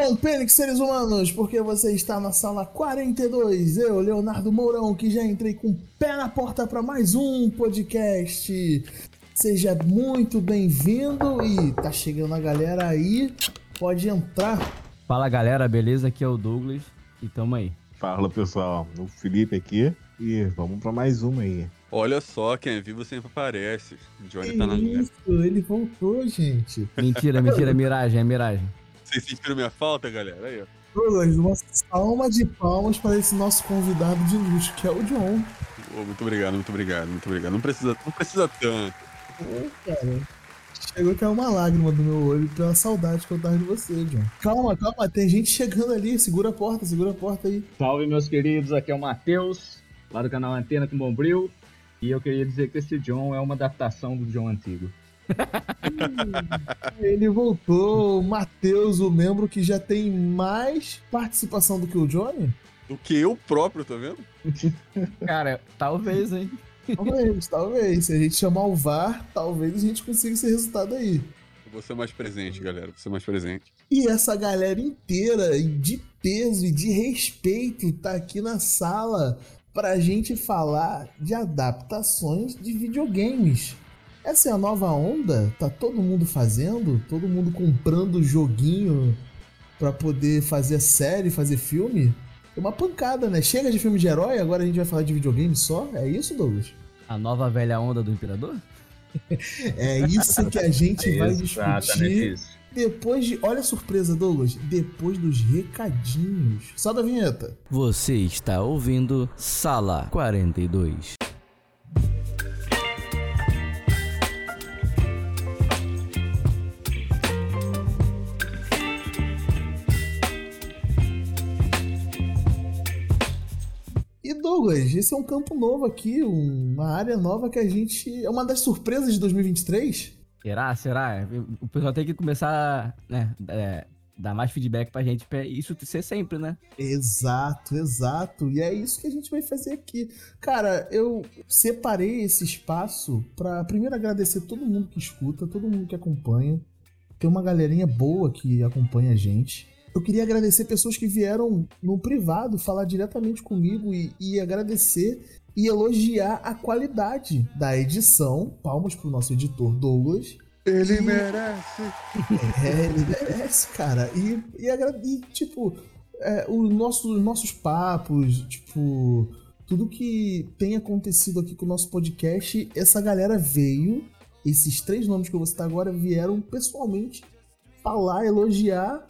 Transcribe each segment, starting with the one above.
Bom, Pênix, seres humanos, porque você está na sala 42. Eu, Leonardo Mourão, que já entrei com o pé na porta para mais um podcast. Seja muito bem-vindo e tá chegando a galera aí. Pode entrar. Fala galera, beleza? Aqui é o Douglas e tamo aí. Fala pessoal, o Felipe aqui e vamos para mais uma aí. Olha só, quem é vivo sempre aparece. O Johnny Que tá na isso, ele voltou, gente. Mentira, mentira, miragem, é miragem. Vocês sentiram minha falta, galera? Aí, ó. Douglas, uma salva de palmas para esse nosso convidado de luxo, que é o John. Ô, muito obrigado, muito obrigado, muito obrigado. Não precisa, não precisa tanto. Ô, cara. Chegou que é uma lágrima do meu olho pela saudade que eu tava de você, John. Calma, calma, tem gente chegando ali. Segura a porta, segura a porta aí. Salve, meus queridos, aqui é o Matheus, lá do canal Antena com Bombril. E eu queria dizer que esse John é uma adaptação do John antigo. Ele voltou, o Matheus, o membro que já tem mais participação do que o Johnny. Do que eu próprio, tá vendo? Cara, talvez, hein? Talvez, talvez. Se a gente chamar o VAR, talvez a gente consiga esse resultado aí. Eu vou ser mais presente, galera. Vou ser mais presente. E essa galera inteira, de peso e de respeito, tá aqui na sala pra gente falar de adaptações de videogames. Essa é a nova onda? Tá todo mundo fazendo? Todo mundo comprando joguinho pra poder fazer série, fazer filme? É uma pancada, né? Chega de filme de herói, agora a gente vai falar de videogame só? É isso, Douglas? A nova velha onda do Imperador? É isso que a gente vai discutir depois de. Olha a surpresa, Douglas. Depois dos recadinhos. Só da vinheta. Você está ouvindo Sala 42. Douglas, esse é um campo novo aqui, uma área nova que a gente. É uma das surpresas de 2023. Será? Será? O pessoal tem que começar, né? É, dar mais feedback pra gente pra isso ser sempre, né? Exato, exato. E é isso que a gente vai fazer aqui. Cara, eu separei esse espaço pra primeiro agradecer todo mundo que escuta, todo mundo que acompanha. Tem uma galerinha boa que acompanha a gente. Eu queria agradecer pessoas que vieram no privado falar diretamente comigo e, e agradecer e elogiar a qualidade da edição. Palmas pro nosso editor Douglas. Ele merece. É, ele merece, cara. E, e, e, tipo, é, o nosso, os nossos papos, tipo, tudo que tem acontecido aqui com o nosso podcast, essa galera veio, esses três nomes que eu vou citar agora vieram pessoalmente falar, elogiar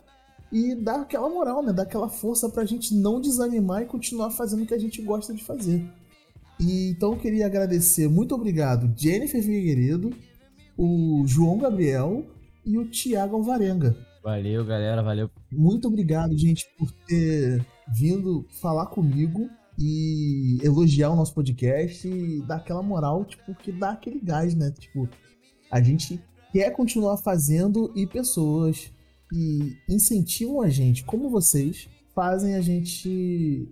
e dar aquela moral, né? Dar aquela força pra gente não desanimar e continuar fazendo o que a gente gosta de fazer. E, então eu queria agradecer, muito obrigado, Jennifer Figueiredo, o João Gabriel e o Thiago Alvarenga. Valeu, galera, valeu. Muito obrigado, gente, por ter vindo falar comigo e elogiar o nosso podcast e dar aquela moral, tipo, que dá aquele gás, né? Tipo, a gente quer continuar fazendo e pessoas que incentivam a gente, como vocês, fazem a gente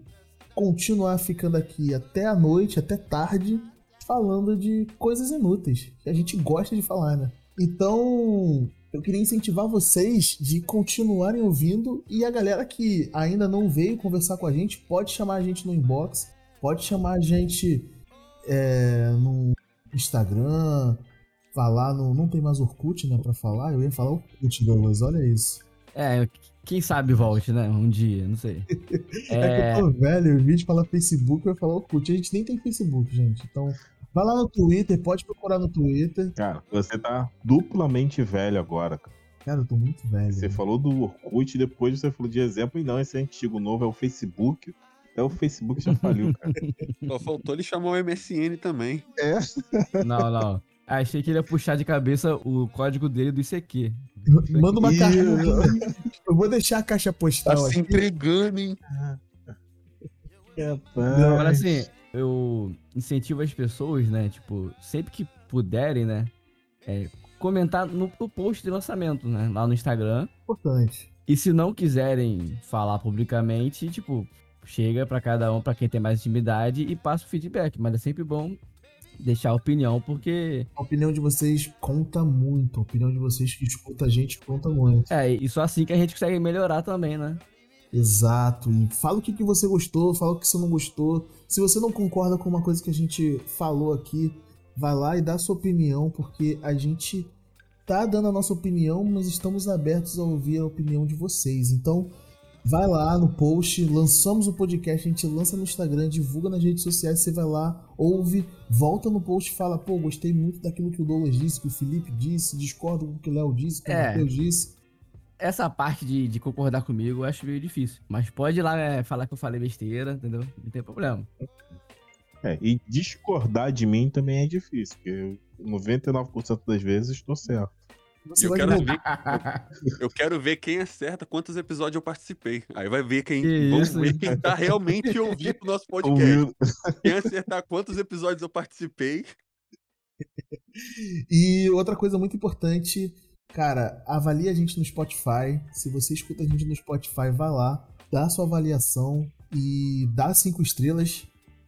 continuar ficando aqui até a noite, até tarde, falando de coisas inúteis, que a gente gosta de falar, né? Então, eu queria incentivar vocês de continuarem ouvindo e a galera que ainda não veio conversar com a gente pode chamar a gente no inbox, pode chamar a gente é, no Instagram, falar no. Não tem mais Orkut, né, pra falar? Eu ia falar Orkut, Douglas, olha isso. É, quem sabe volte, né? Um dia, não sei. É, que eu tô velho, o vídeo fala Facebook, eu ia falar Orkut. A gente nem tem Facebook, gente. Então, vai lá no Twitter, pode procurar no Twitter. Cara, você tá duplamente velho agora. cara. Cara, eu tô muito velho. Você né? falou do Orkut, depois você falou de exemplo, e não, esse é antigo, novo é o Facebook. É o Facebook já faliu, cara. Só faltou ele chamar o MSN também. É. Não, não. Achei que ele ia puxar de cabeça o código dele do ICQ. Manda uma carta. Eu vou deixar a caixa Tá postal se aqui. entregando, hein? Agora, assim, eu incentivo as pessoas, né? Tipo, sempre que puderem, né? é, comentar no, no post de lançamento, né? Lá no Instagram. Importante. E se não quiserem falar publicamente, tipo, chega pra cada um, pra quem tem mais intimidade, e passa o feedback. Mas é sempre bom deixar a opinião, porque. A opinião de vocês conta muito. A opinião de vocês que escuta a gente conta muito. É, e só assim que a gente consegue melhorar também, né? Exato. E fala o que, que você gostou, fala o que você não gostou. Se você não concorda com uma coisa que a gente falou aqui, vai lá e dá sua opinião, porque a gente tá dando a nossa opinião, mas estamos abertos a ouvir a opinião de vocês. Então, vai lá no post, lançamos o podcast, a gente lança no Instagram, divulga nas redes sociais, você vai lá, ouve, volta no post e fala, pô, gostei muito daquilo que o Douglas disse, que o Felipe disse, discordo com o que o Léo disse, que o É. Matheus disse. Essa parte de, de concordar comigo eu acho meio difícil. Mas pode ir lá é, falar que eu falei besteira, entendeu? Não tem problema. É, e discordar de mim também é difícil, porque 99% das vezes estou certo. Você Eu vai quero, ver, eu quero ver quem acerta quantos episódios eu participei. Aí vai ver quem. Que vamos isso, ver quem tá realmente ouvindo o nosso podcast. Ouvindo. Quem acertar quantos episódios eu participei. E outra coisa muito importante, cara, avalie a gente no Spotify. Se você escuta a gente no Spotify, vá lá, dá a sua avaliação e dá cinco estrelas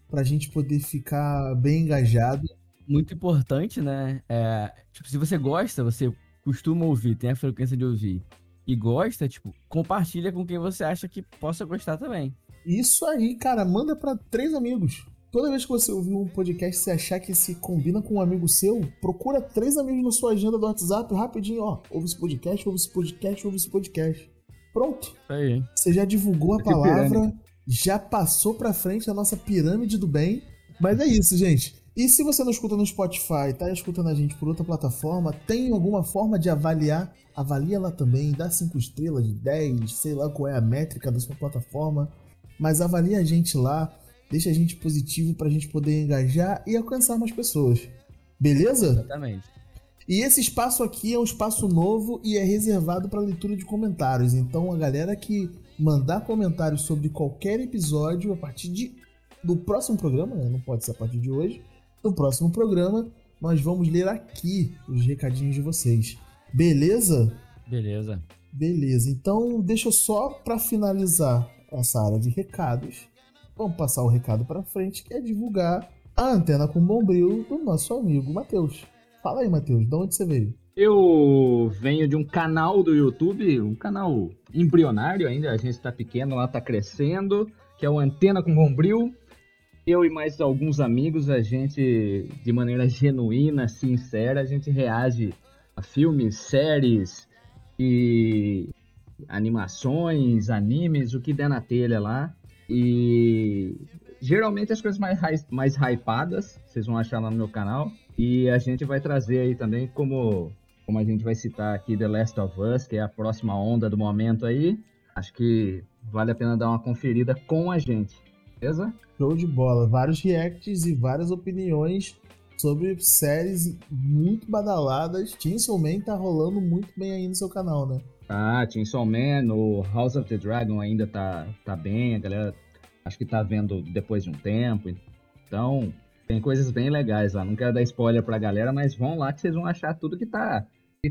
pra gente poder ficar bem engajado. Muito importante, né? É, tipo, se você gosta, você costuma ouvir, tem a frequência de ouvir e gosta, tipo, compartilha com quem você acha que possa gostar também. Isso aí, cara, manda pra três amigos. Toda vez que você ouvir um podcast, se achar que se combina com um amigo seu, procura três amigos na sua agenda do WhatsApp, rapidinho, ó. Ouve esse podcast, ouve esse podcast, ouve esse podcast. Pronto. Aí? Você já divulgou a Que palavra, pirâmide. já passou pra frente a nossa pirâmide do bem. Mas é isso, gente. E se você não escuta no Spotify, tá escutando a gente por outra plataforma, tem alguma forma de avaliar? Avalia lá também, dá 5 estrelas, 10, sei lá qual é a métrica da sua plataforma. Mas avalia a gente lá, deixa a gente positivo pra gente poder engajar e alcançar mais pessoas. Beleza? Exatamente. E esse espaço aqui é um espaço novo e é reservado para leitura de comentários. Então a galera que mandar comentários sobre qualquer episódio a partir de, do próximo programa, né? não pode ser a partir de hoje, no próximo programa nós vamos ler aqui os recadinhos de vocês. Beleza? Beleza. Beleza. Então deixa eu só para finalizar essa área de recados. Vamos passar o recado para frente, que é divulgar a antena com bombril do nosso amigo Matheus. Fala aí, Matheus, de onde você veio? Eu venho de um canal do YouTube, um canal embrionário ainda, a gente está pequeno lá, está crescendo, que é o Antena com Bombril. Eu e mais alguns amigos, a gente, de maneira genuína, sincera, a gente reage a filmes, séries e animações, animes, o que der na telha lá. E geralmente as coisas mais, mais hypadas, vocês vão achar lá no meu canal. E a gente vai trazer aí também como como a gente vai citar aqui The Last of Us, que é a próxima onda do momento aí, acho que vale a pena dar uma conferida com a gente, beleza? Show de bola. Vários reacts e várias opiniões sobre séries muito badaladas. Chainsaw Man tá rolando muito bem aí no seu canal, né? Ah, Chainsaw Man, o House of the Dragon ainda tá, tá bem, a galera acho que tá vendo depois de um tempo, então tem coisas bem legais lá. Não quero dar spoiler pra galera, mas vão lá que vocês vão achar tudo que tá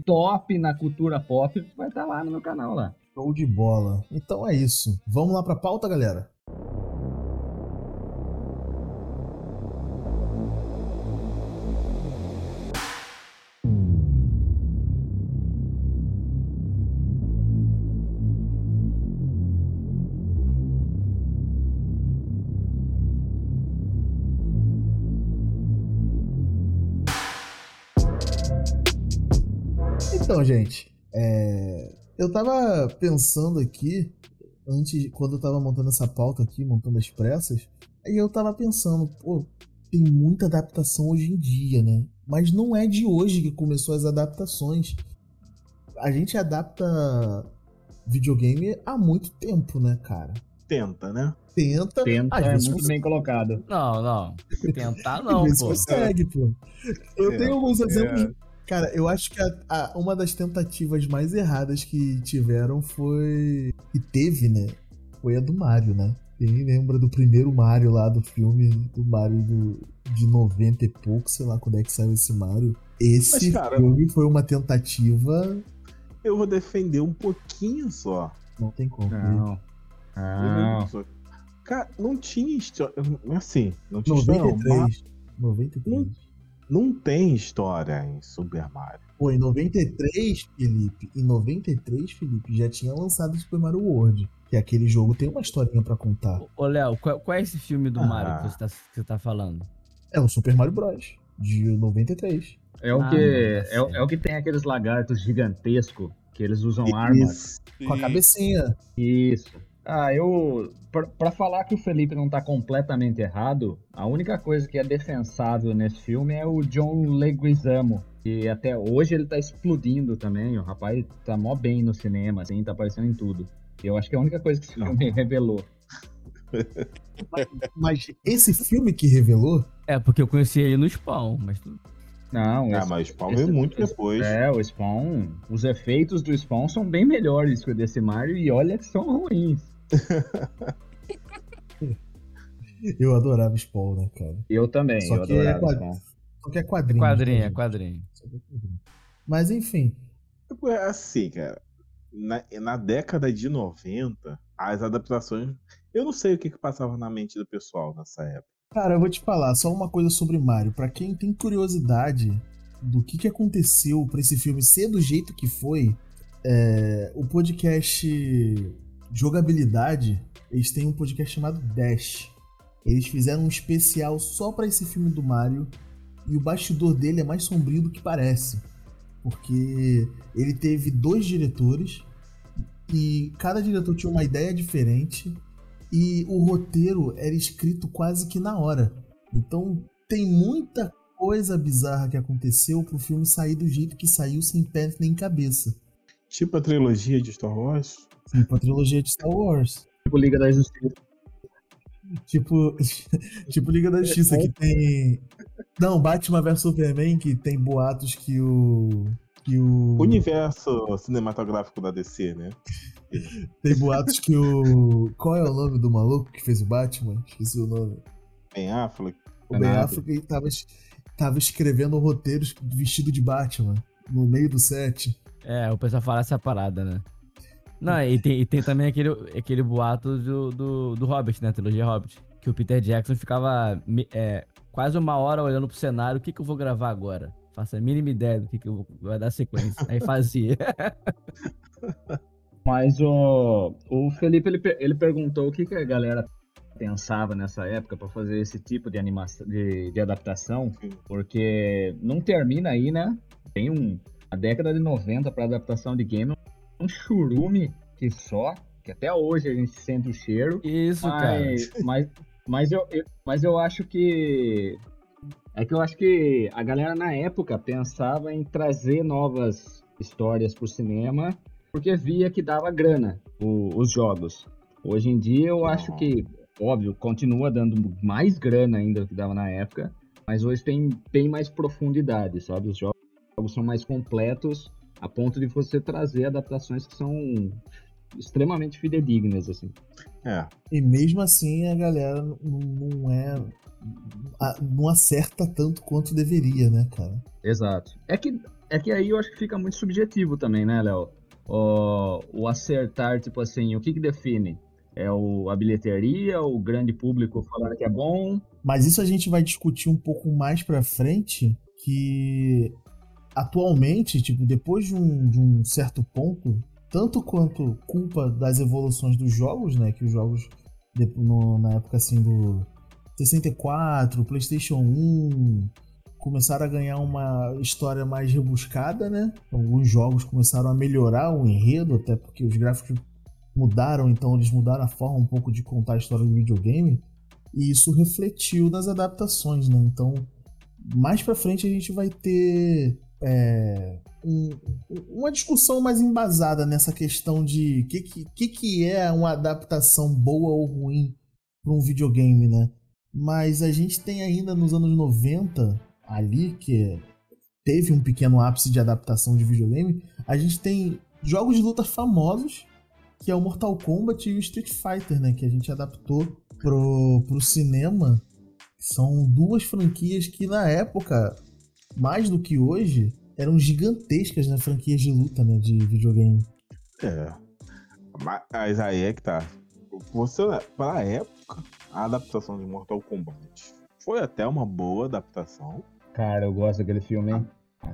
top na cultura pop, vai estar lá no meu canal lá. Show de bola. Então é isso. Vamos lá pra pauta, galera? Então, gente, é, eu tava pensando aqui, antes, quando eu tava montando essa pauta aqui, montando as pressas, aí eu tava pensando, pô, tem muita adaptação hoje em dia, né? Mas não é de hoje que começou as adaptações. A gente adapta videogame há muito tempo, né, cara? Tenta, né? Tenta, Tenta às é vezes muito bem colocado. Não, não. Tentar Às não, vezes pô. consegue, pô. Eu É, tenho alguns exemplos. Cara, eu acho que a- a- uma das tentativas mais erradas que tiveram foi. que teve, né? Foi a do Mario, né? Quem lembra do primeiro Mario lá do filme, do Mario do, de 90 e pouco, sei lá quando é que saiu esse Mario. Esse Mas, cara- filme foi uma tentativa. Eu vou defender um pouquinho só. Não tem como. Não. Não. Cara, não tinha história. Assim, não tinha história. não, 93. 93. Não tem história em Super Mario. Pô, em 93, Felipe, em 93, Felipe, já tinha lançado o Super Mario World. Que aquele jogo tem uma historinha pra contar. Ô, Léo, qual, qual é esse filme do Ah. Mario que você, tá, que você tá falando? É o Super Mario Bros. De 93. É o Ah, que é, o- é o que tem aqueles lagartos gigantescos que eles usam arma. Isso. Com a cabecinha. Isso. Ah, eu. Pra, pra falar que o Felipe não tá completamente errado, a única coisa que é defensável nesse filme é o John Leguizamo. Que até hoje ele tá explodindo também. O rapaz tá mó bem no cinema, assim, tá aparecendo em tudo. Eu acho que é a única coisa que esse Não. filme revelou. Mas esse filme que revelou, É, porque eu conheci ele no Spawn, mas tudo. Não, Ah, esse- mas o Spawn esse- veio muito esse- depois. É, o Spawn. Os efeitos do Spawn são bem melhores que o desse Mario e olha que são ruins. eu adorava Spawn, né, cara? Eu também, Só eu que é adorava o quadro- Spawn. Só que é quadrinho. Quadrinho, né, é quadrinho. É quadrinho. Mas enfim, É assim, cara. Na, na década de 90, as adaptações. Eu não sei o que, que passava na mente do pessoal nessa época. Cara, eu vou te falar só uma coisa sobre Mario. Pra quem tem curiosidade do que, que aconteceu pra esse filme ser do jeito que foi, é, o podcast Jogabilidade, eles têm um podcast chamado Dash. Eles fizeram um especial só pra esse filme do Mario e o bastidor dele é mais sombrio do que parece. Porque ele teve dois diretores e cada diretor tinha uma ideia diferente e o roteiro era escrito quase que na hora. Então tem muita coisa bizarra que aconteceu pro filme sair do jeito que saiu sem pé nem cabeça. Tipo a trilogia de Star Wars. Tipo a trilogia de Star Wars. Tipo Liga da Justiça. Tipo, tipo Liga da Justiça que tem. Não, Batman vs Superman que tem boatos que o. Que o. Universo cinematográfico da DC, né? Tem boatos que o. Qual é o nome do maluco que fez o Batman? Esqueci o nome. Ben Affleck. O Ben. Affleck tava, tava escrevendo roteiros vestido de Batman no meio do set. É, o pessoal fala essa parada, né? Não, e tem, e tem também aquele, aquele boato do, do, do Hobbit, né? Trilogia Hobbit. Que o Peter Jackson ficava é, quase uma hora olhando pro cenário. O que, que eu vou gravar agora? Faça a mínima ideia do que, que eu vou vai dar sequência. Aí fazia. Mas o, o Felipe ele, ele perguntou o que, que a galera pensava nessa época pra fazer esse tipo de animação de, de adaptação, porque não termina aí, né? Tem um a década de 90 para adaptação de game, um churume que só, que até hoje a gente sente o cheiro. Isso, cara. Mas, mas, mas, eu, eu- mas eu acho que. É que eu acho que a galera na época pensava em trazer novas histórias pro cinema, porque via que dava grana o- os jogos. Hoje em dia eu acho que, óbvio, continua dando mais grana ainda do que dava na época, mas hoje tem bem mais profundidade, sabe? Os jogos são mais completos a ponto de você trazer adaptações que são extremamente fidedignas, assim. É. E mesmo assim a galera não, é. Não acerta tanto quanto deveria, né, cara? Exato. É que, é que aí eu acho que fica muito subjetivo também, né, Léo? O, o acertar, tipo assim, o que que define? É o, a bilheteria, o grande público falando que é bom? Mas isso a gente vai discutir um pouco mais pra frente, que atualmente, tipo, depois de um, de um certo ponto, tanto quanto culpa das evoluções dos jogos, né, que os jogos no- na época assim do 64, PlayStation 1 começaram a ganhar uma história mais rebuscada, né? Alguns jogos começaram a melhorar o enredo, até porque os gráficos mudaram, então eles mudaram a forma um pouco de contar a história do videogame. E isso refletiu nas adaptações, né? Então, mais pra frente a gente vai ter é, um- uma discussão mais embasada nessa questão de o que, que, que, é uma adaptação boa ou ruim para um videogame, né? Mas a gente tem ainda nos anos 90, ali, que teve um pequeno ápice de adaptação de videogame, a gente tem jogos de luta famosos, que é o Mortal Kombat e o Street Fighter, né? Que a gente adaptou pro, pro cinema. São duas franquias que na época, mais do que hoje, eram gigantescas, né? Franquias de luta, né? De videogame. É. Mas aí é que tá. Você, pra época, a adaptação de Mortal Kombat foi até uma boa adaptação. Cara, eu gosto daquele filme, hein?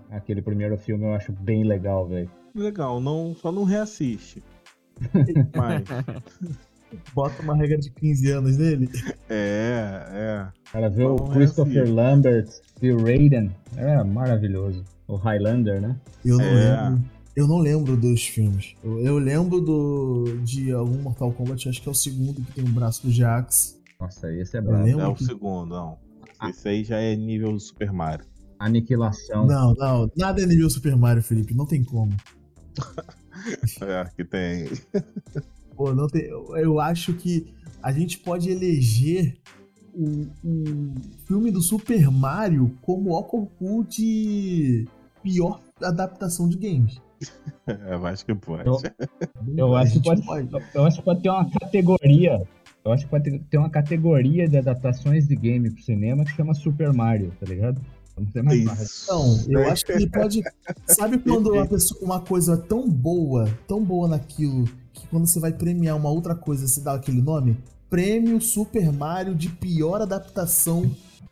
Aquele primeiro filme eu acho bem legal, velho. Legal, não, só não reassiste. Mas, Bota uma regra de 15 anos nele. é, é. Cara, ver o Christopher reassiste. Lambert o Raiden é maravilhoso. O Highlander, né? Eu não É. lembro. Eu não lembro dos filmes. Eu, eu lembro do de algum Mortal Kombat, acho que é o segundo que tem o braço do Jax. Nossa, esse é brabo. É o que- segundo, não. Esse aí já é nível Super Mario. Aniquilação. Não, não, nada é nível Super Mario, Felipe, não tem como. É, que tem. Pô, não tem, eu, eu acho que a gente pode eleger o, o filme do Super Mario como o concurso de pior adaptação de games. Eu acho que pode. Eu- Eu acho, que gente pode, eu acho que pode ter uma categoria. Eu acho que pode ter- uma categoria de adaptações de game pro cinema que chama Super Mario, tá ligado? Não tem mais. Isso. Então, eu acho que ele pode. Sabe quando uma, pessoa, uma coisa é tão boa, tão boa naquilo, que quando você vai premiar uma outra coisa, você dá aquele nome? Prêmio Super Mario de pior adaptação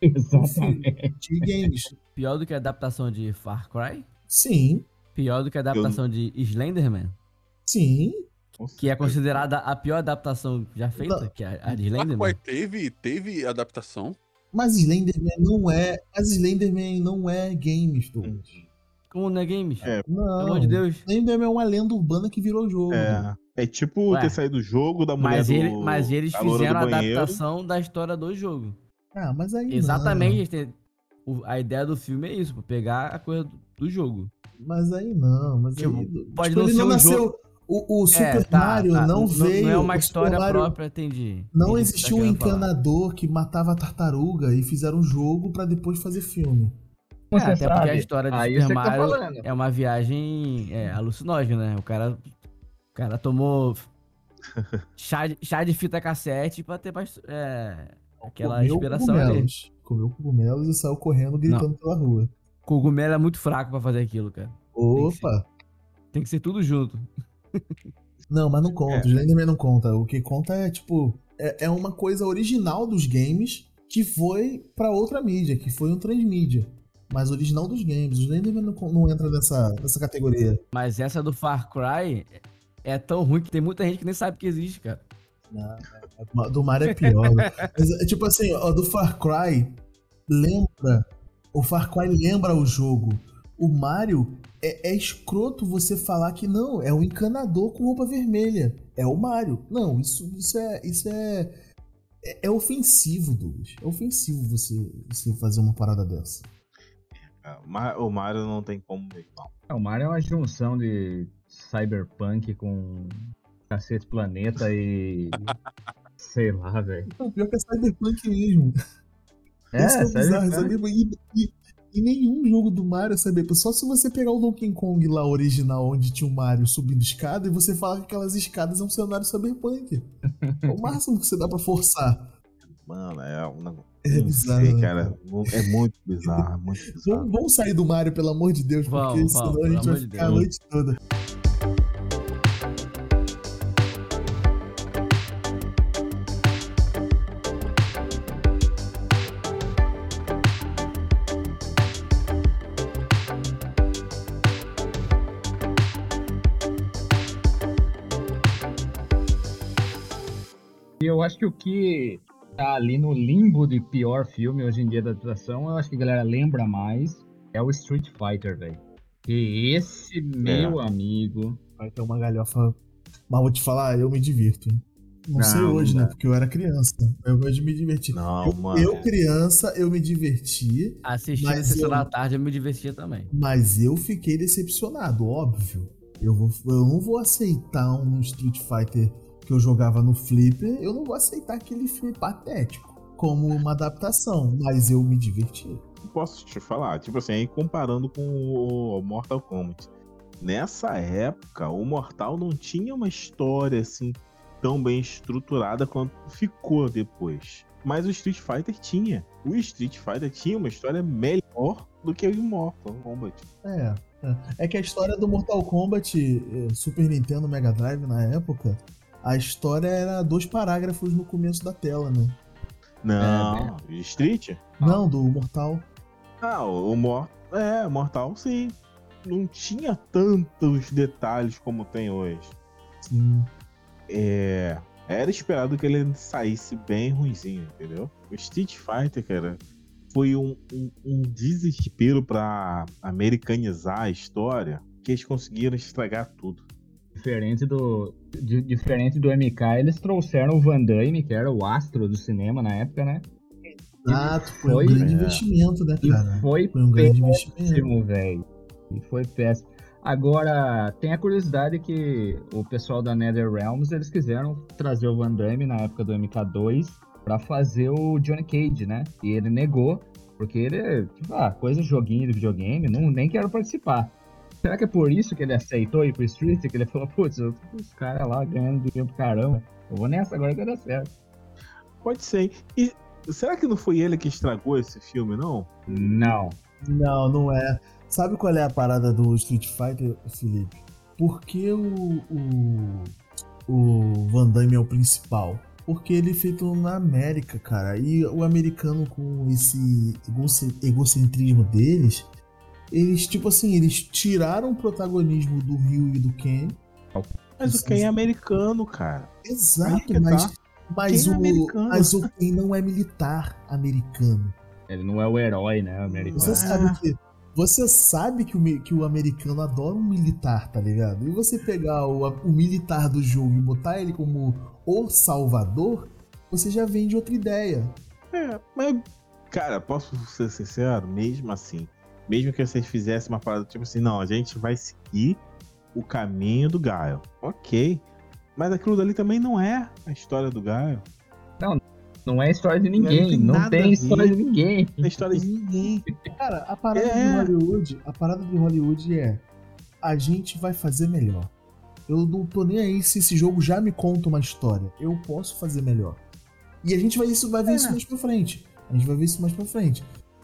de games. Pior do que a adaptação de Far Cry? Sim, Pior do que a adaptação de Slenderman? sim. Que é considerada a pior adaptação já feita, Não. que é a de Far Slenderman. Cry teve, teve adaptação. Mas Slenderman não é. Mas Slenderman não é games, Douglas. Como não é games? É. Pelo Não. amor de Deus. Slenderman é uma lenda urbana que virou jogo. É. É tipo Ué. ter saído do jogo da mulher Mas, do... ele- mas eles fizeram do a banheiro. adaptação da história do jogo. Ah, mas aí. Exatamente. Não. a ideia do filme é isso, pô, pegar a coisa do, do jogo. Mas aí não. Mas Tipo, aí. pode tipo, não ele ser não nasceu. jogo- O, o Super É, tá, Mario tá. não veio. Não é uma história Mario- própria, entendi. Não você existiu tá um querendo falar. encanador que matava a tartaruga e fizeram um jogo pra depois fazer filme. É, até porque sabe. a história de Aí Super tá Mario falando. é uma viagem é, alucinógena, né? O cara, o cara tomou chá de, chá de fita cassete pra ter mais, é, aquela Comeu inspiração ali. cogumelos. Comeu cogumelos e saiu correndo gritando pela rua. Cogumelo é muito fraco pra fazer aquilo, cara. Opa! Tem que ser tudo junto. Não, mas não conta. É. O Slenderman não conta. O que conta é, tipo, é, é uma coisa original dos games que foi pra outra mídia, que foi um transmídia. Mas original dos games. O Slenderman não, não entra nessa, nessa categoria. Mas essa do Far Cry é tão ruim que tem muita gente que nem sabe que existe, cara. Não, do Mario é pior. né? Mas, é, tipo assim, ó, do Far Cry, lembra. O Far Cry lembra o jogo. O Mario é, é escroto você falar que não, é um encanador com roupa vermelha. É o Mario. Não, isso, isso é. Isso é, é, é ofensivo, Douglas. É ofensivo você, você fazer uma parada dessa. É, O Mario não tem como não. É, O Mario é uma junção de cyberpunk com Cacete Planeta e. Sei lá, velho. Não, pior que é Cyberpunk mesmo. É, Isso que é bizarro, cyberpunk. E, e- e nenhum jogo do Mario é Cyberpunk. Só se você pegar o Donkey Kong lá original, onde tinha o Mario subindo escada, e você falar que aquelas escadas é um cenário Cyberpunk. É o máximo que você dá pra forçar. Mano, é um negócio. É bizarro. sei, né? cara. É muito bizarro, é muito bizarro. Vamos, vamos sair do Mario, pelo amor de Deus, porque Vamos, senão vamos, a gente vai de ficar a noite toda. Eu acho que o que tá ali no limbo de pior filme hoje em dia da adaptação, eu acho que a galera lembra mais, é o Street Fighter, velho. E esse, meu amigo. Vai ter uma galhofa. Mas vou te falar, eu me divirto, hein? Não, Não, sei hoje, não né? Porque eu era criança. Eu gosto de me divertir. Não, eu, mano. eu, criança, eu me diverti. Assistindo Mas a sessão eu- da tarde eu me divertia também. Mas eu fiquei decepcionado, óbvio. Eu, vou, eu não vou aceitar um Street Fighter que eu jogava no Flipper. Eu não vou aceitar aquele filme patético como uma adaptação. Mas eu me diverti. posso te falar, tipo assim, aí comparando com o Mortal Kombat. Nessa época, o Mortal não tinha uma história assim tão bem estruturada quanto ficou depois. Mas o Street Fighter tinha. O Street Fighter tinha uma história melhor do que o Mortal Kombat. É. É, É que a história do Mortal Kombat eh, Super Nintendo Mega Drive na época, a história era dois parágrafos no começo da tela, né? Não, Street? Não, do Mortal. Ah, o, o Mor é, Mortal sim. Não tinha tantos detalhes como tem hoje. Sim. É, era esperado que ele saísse bem ruinzinho, entendeu? O Street Fighter, cara, foi um, um, um desespero pra americanizar a história que eles conseguiram estragar tudo. Diferente do, di- diferente do MK, eles trouxeram o Van Damme, que era o astro do cinema na época, né? Exato, foi, Foi, um grande é. investimento, né, E cara? foi Foi um grande investimento. péssimo, velho. E foi péssimo. Agora, tem a curiosidade que o pessoal da NetherRealms, eles quiseram trazer o Van Damme na época do MK2 pra fazer o Johnny Cage, né? E ele negou, porque ele, tipo, ah, coisa de joguinho de videogame, não, nem quero participar. Será que é por isso que ele aceitou ir pro Street? Que ele falou, putz, os caras lá ganhando dinheiro pro caramba. Eu vou nessa agora que vai dar certo. Pode ser. E será que não foi ele que estragou esse filme, não? Não. Não, não é. Sabe qual é a parada do Street Fighter, Felipe? Por que o, o, o Van Damme é o principal? Porque ele é feito na América, cara. E o americano, com esse egoce- egocentrismo deles, eles, tipo assim, eles tiraram o protagonismo do Ryu e do Ken. Mas o Ken é americano, cara. Exato, tá. mas, mas, Ken é o, americano. mas o Ken não é militar americano. Ele não é o herói, né, americano. Você Ah. sabe que. Você sabe que o, que o americano adora um militar, tá ligado? E você pegar o, o militar do jogo e botar ele como o salvador, você já vende outra ideia. É, mas, cara, posso ser sincero? Mesmo assim, mesmo que vocês fizessem uma parada tipo assim, não, a gente vai seguir o caminho do Gaio. Ok. Mas aquilo dali também não é a história do Gaio. Não é história de ninguém. tem Não tem, a ver. história de ninguém. Não é a história de ninguém. Cara, a parada É. de Hollywood, a parada de Hollywood é a gente vai fazer melhor. Eu não tô nem aí se esse jogo já me conta uma história. Eu posso fazer melhor. E a gente vai, isso, vai ver É. isso mais pra frente. A gente vai ver isso mais pra frente.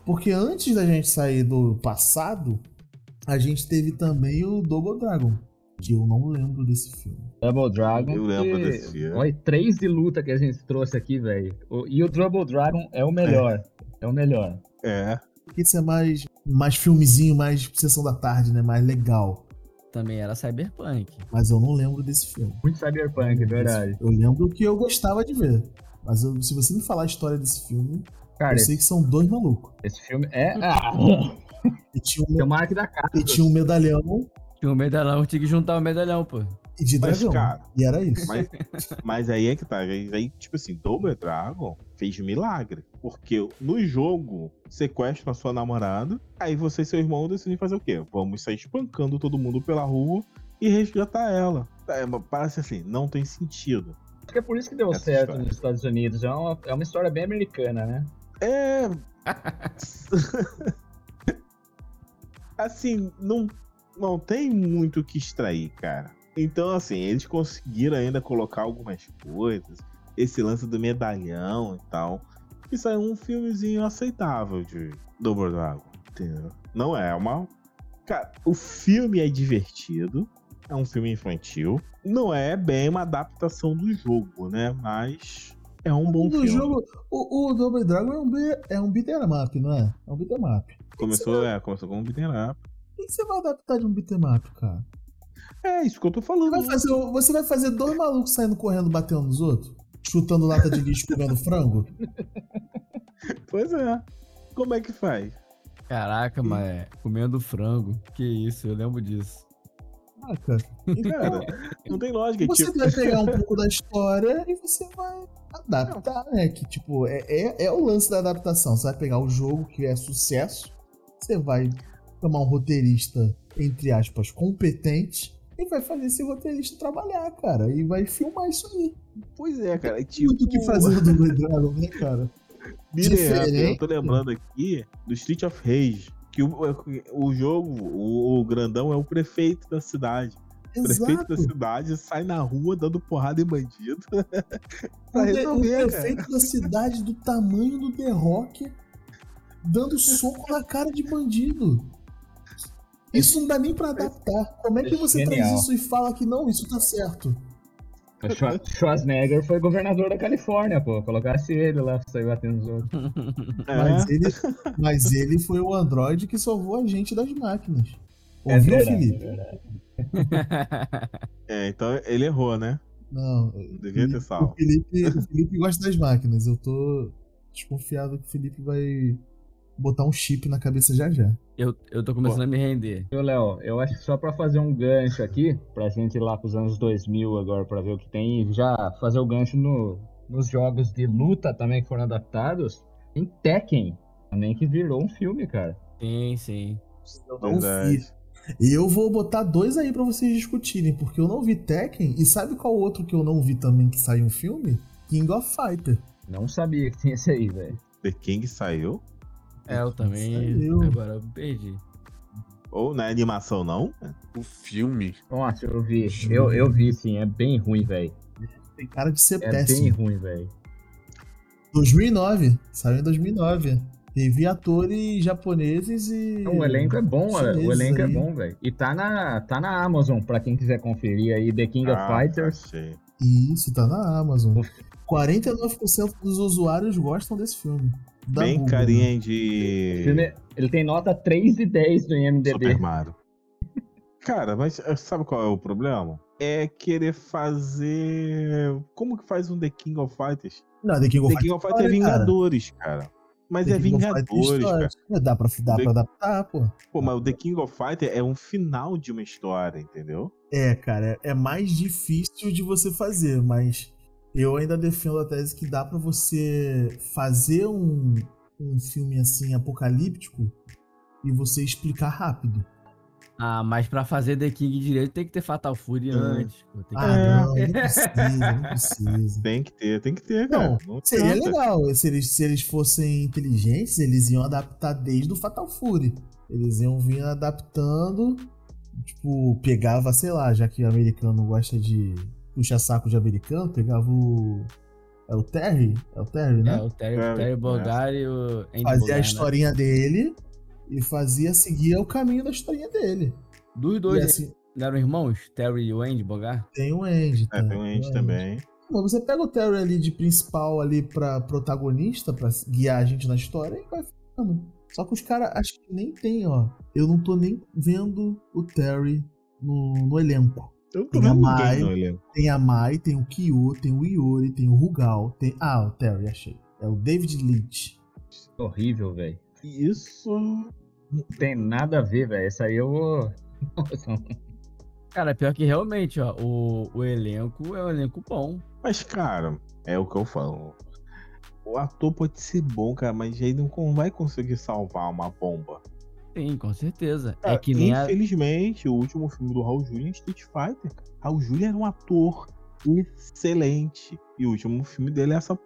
Porque antes da gente sair do passado, a gente teve também o Double Dragon. Que eu não lembro desse filme. Double Dragon. Eu lembro que- desse filme. Olha, três de luta que a gente trouxe aqui, velho. O- E o Double Dragon é o melhor. É, o melhor. É. Porque isso é mais, mais filmezinho, mais sessão da tarde, né? Mais legal. Também era Cyberpunk. Mas eu não lembro desse filme. Muito cyberpunk, é verdade. Eu lembro que eu gostava de ver. Mas eu- se você me falar a história desse filme, Cara, eu sei que são dois malucos. esse filme é. Ah, E tinha um, tem Mark da casa. e tinha um medalhão Tinha um medalhão, tinha que juntar o medalhão, pô. e de Mas, dragão. cara, E era isso. Mas, mas aí é que tá. Aí, aí, tipo assim, Double Dragon fez milagre. Porque no jogo, sequestra a sua namorada. Aí você e seu irmão decidem fazer o quê? Vamos sair espancando todo mundo pela rua e resgatar ela. É, parece assim, não tem sentido. Acho que é por isso que deu Essa certo história. nos Estados Unidos. É uma, é uma história bem americana, né? É. assim, não, não tem muito o que extrair, cara. Então, assim, eles conseguiram ainda colocar algumas coisas. Esse lance do medalhão e tal. Isso é um filmezinho aceitável de Double Dragon. Entendeu? Não é uma. Cara, o filme é divertido. É um filme infantil. Não é bem uma adaptação do jogo, né? Mas é um bom do filme. jogo, o, o Double Dragon é um, é um beat'em up, não é? É um beat'em up. Começou, é, começou com um beat'em up. O que você vai adaptar de um beat'em up, cara? É isso que eu tô Você falando. vai fazer, você vai fazer dois malucos saindo correndo, batendo nos outros? Chutando lata de lixo, comendo frango? Pois é. Como é que faz? Caraca, mas comendo frango. Que isso, eu lembro disso. Ah, cara. Cara, não tem lógica. Você Tipo, vai pegar um pouco da história e você vai adaptar, né? Que, tipo, é, é, é o lance da adaptação. Você vai pegar o jogo que é sucesso, você vai tomar um roteirista, entre aspas, competente, e vai fazer esse roteirista trabalhar, cara. E vai filmar isso aí. pois é, cara. Tipo, Muito o que fazer Double Dragon, né, cara? Diferente. Eu tô lembrando aqui do Street of Rage. Que o, o jogo, o, o grandão é o prefeito da cidade. O prefeito da cidade sai na rua dando porrada em bandido. O, pra de- o resolver, cara. prefeito da cidade do tamanho do The Rock dando soco na cara de bandido. Isso não dá nem pra adaptar. Como é que você Genial. traz isso e fala que não, isso tá certo? O Schwa- Schwarzenegger foi governador da Califórnia, pô. Colocasse ele lá, saiu batendo os outros. É, Mas, ele, mas ele foi o androide que salvou a gente das máquinas. É Ouviu, verdade, Felipe? é é, então ele errou, né? Não. Devia ter o salvo. Felipe, o Felipe gosta das máquinas. Eu tô desconfiado que o Felipe vai botar um chip na cabeça já já. Eu, eu tô começando a me render. Ô, Léo, eu acho que só pra fazer um gancho aqui, pra gente ir lá pros anos 2000 agora pra ver o que tem, e já fazer o gancho no, nos jogos de luta também que foram adaptados, tem Tekken também que virou um filme, cara. Sim, sim. Eu não vi. E eu vou botar dois aí pra vocês discutirem, porque eu não vi Tekken. E sabe qual outro que eu não vi também que saiu um filme? King of Fighter. Não sabia que tinha esse aí, velho. The King saiu? É, eu também. Saiu. Agora eu perdi. Ou não é animação, não? O filme. Nossa, eu vi. Eu, eu vi, sim. É bem ruim, velho. Tem cara de ser É bem péssimo. ruim, velho. 2009. Saiu em 2009. Teve atores japoneses e. O elenco é bom, o elenco é aí. bom, velho. E tá na, tá na Amazon, pra quem quiser conferir aí, The King of Ah, Fighters. achei. Isso, tá na Amazon. Uf. 49% dos usuários gostam desse filme. Da Bem Google, carinha O de filme, ele tem nota 3 de 10 no IMDb. Super Mario. Cara, mas eh, sabe qual é o problema? É querer fazer. Como que faz um The King of Fighters? Não, The King of The King of Fighters é história, cara. Vingadores, cara. Mas The é King Vingadores, cara. É, Dá pra, dá The- pra adaptar, pô. Pô, mas o The King of Fighters é um final de uma história, entendeu? É, cara, é mais difícil de você fazer, mas eu ainda defendo a tese que dá pra você fazer um, um filme assim apocalíptico e você explicar rápido. Ah, mas pra fazer The King direito tem que ter Fatal Fury Hum. antes. pô, tem que- Ah, É. não, não precisa, não precisa. Tem que ter, tem que ter, cara. Não, Não Seria legal, se eles, se eles fossem inteligentes, eles iam adaptar desde o Fatal Fury. Eles iam vir adaptando, tipo, pegava, sei lá, já que o americano gosta de puxar saco de americano, pegava o. É o Terry? É o Terry, né? É, o Terry, É, Terry é. Bogard e o Andy fazia a né? historinha dele e fazia seguir o caminho da historinha dele. Dos dois, assim, eram irmãos? Terry e o Andy Bogard? tem o Andy. É, tá? tem um Andy o também. Pô, você pega o Terry ali de principal ali pra protagonista, pra guiar a gente na história e vai ficando. Só que os caras, acho que nem tem, ó. Eu não tô nem vendo o Terry no, no elenco. Eu não tô Tem a Mai. ninguém no elenco. Tem a Mai, tem o Kyo, tem o Iori, tem o Rugal, tem. Ah, o Terry, achei. É o David Lynch. Horrível, velho. Isso. Não tem nada a ver, velho. Essa aí eu vou. Cara, pior que realmente, ó, o, o elenco é um elenco bom. Mas, cara, é o que eu falo. O ator pode ser bom, cara, mas ele não vai conseguir salvar uma bomba. Sim, com certeza. Cara, é que nem a... Infelizmente, o último filme do Raul Julia é Street Fighter. Raul Julia era um ator excelente. E o último filme dele é essa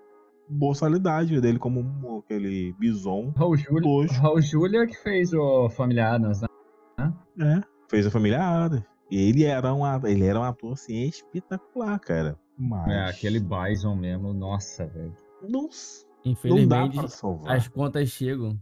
boçalidade dele como aquele bison. Raul Júlia. Raul Júlia que fez o Família Adams, né? É. Fez a família Adams. E ele era um, a- ele era um ator assim espetacular, cara. Mas. É, aquele Bison mesmo. Nossa, velho. Não, não dá Infelizmente, pra salvar. as contas chegam.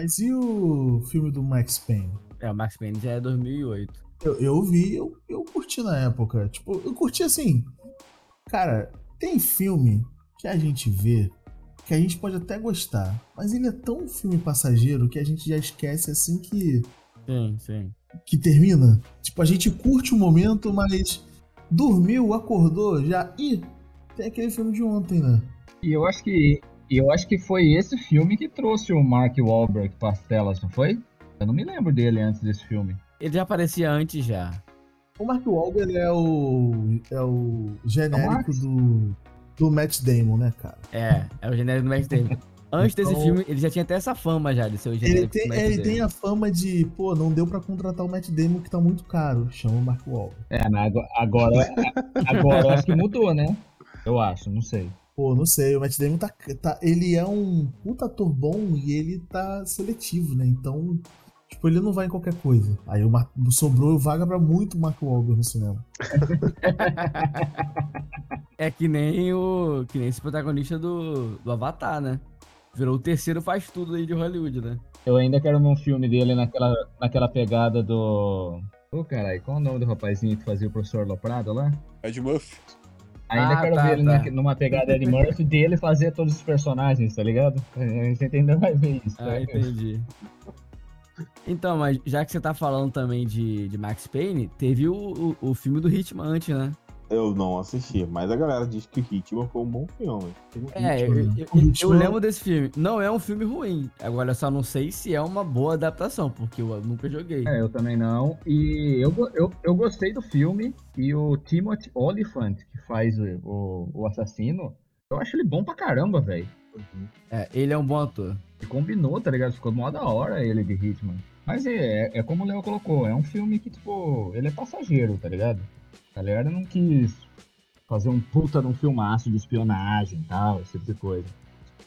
Mas e o filme do Max Payne? É, o Max Payne já é 2008. Eu, eu vi, eu, eu curti na época. Tipo, eu curti assim. Cara, tem filme que a gente vê que a gente pode até gostar, mas ele é tão filme passageiro que a gente já esquece assim que, Sim, sim. que termina. Tipo, a gente curte o momento, mas dormiu, acordou, já. Ih, tem aquele filme de ontem, né? E eu acho que. E eu acho que foi esse filme que trouxe o Mark Wahlberg para as telas, não foi? Eu não me lembro dele antes desse filme. Ele já aparecia antes já. O Mark Wahlberg é o. é o genérico Max? do. do Matt Damon, né, cara? É, é o genérico do Max Damon. Antes desse Então- filme, ele já tinha até essa fama já de ser o Ele genérico tem, do Max ele Damon. tem a fama de, pô, não deu pra contratar o Matt Damon que tá muito caro. Chama o Mark Wahlberg. É, mas agora, agora, agora eu acho que mudou, né? Eu acho, não sei. Pô, não sei, o Matt Damon tá, tá. Ele é um puta ator bom e ele tá seletivo, né? Então, Tipo, ele não vai em qualquer coisa. Aí o Mar- sobrou vaga pra muito Mark Wahlberg no cinema. É que nem o. Que nem esse protagonista do, do Avatar, né? Virou o terceiro faz tudo aí de Hollywood, né? Eu ainda quero ver um filme dele naquela, naquela pegada do. Ô, caralho, qual é o nome do rapazinho que fazia o professor Loprado lá? Ed Murphy. Ainda Ah, quero tá, ver ele tá. na- numa pegada de Murphy dele fazer todos os personagens, tá ligado? A gente ainda vai ver isso. Ah, né? entendi. Então, mas já que você tá falando também de, de Max Payne, teve o, o, o filme do Hitman antes, né? Eu não assisti, mas a galera diz que o Hitman foi um bom filme. É, eu, Hitman. eu- eu lembro desse filme. Não é um filme ruim. Agora eu só não sei se é uma boa adaptação, porque eu nunca joguei. É, eu também não. E eu, eu, eu gostei do filme. E o Timothy Oliphant, que faz o, o, o assassino, eu acho ele bom pra caramba, velho. É, ele é um bom ator. E combinou, tá ligado? Ficou mó da hora ele de Hitman. Mas é, é como o Leo colocou, é um filme que, tipo, ele é passageiro, tá ligado? A galera não quis fazer um puta de um filmaço de espionagem e tal, esse tipo de coisa.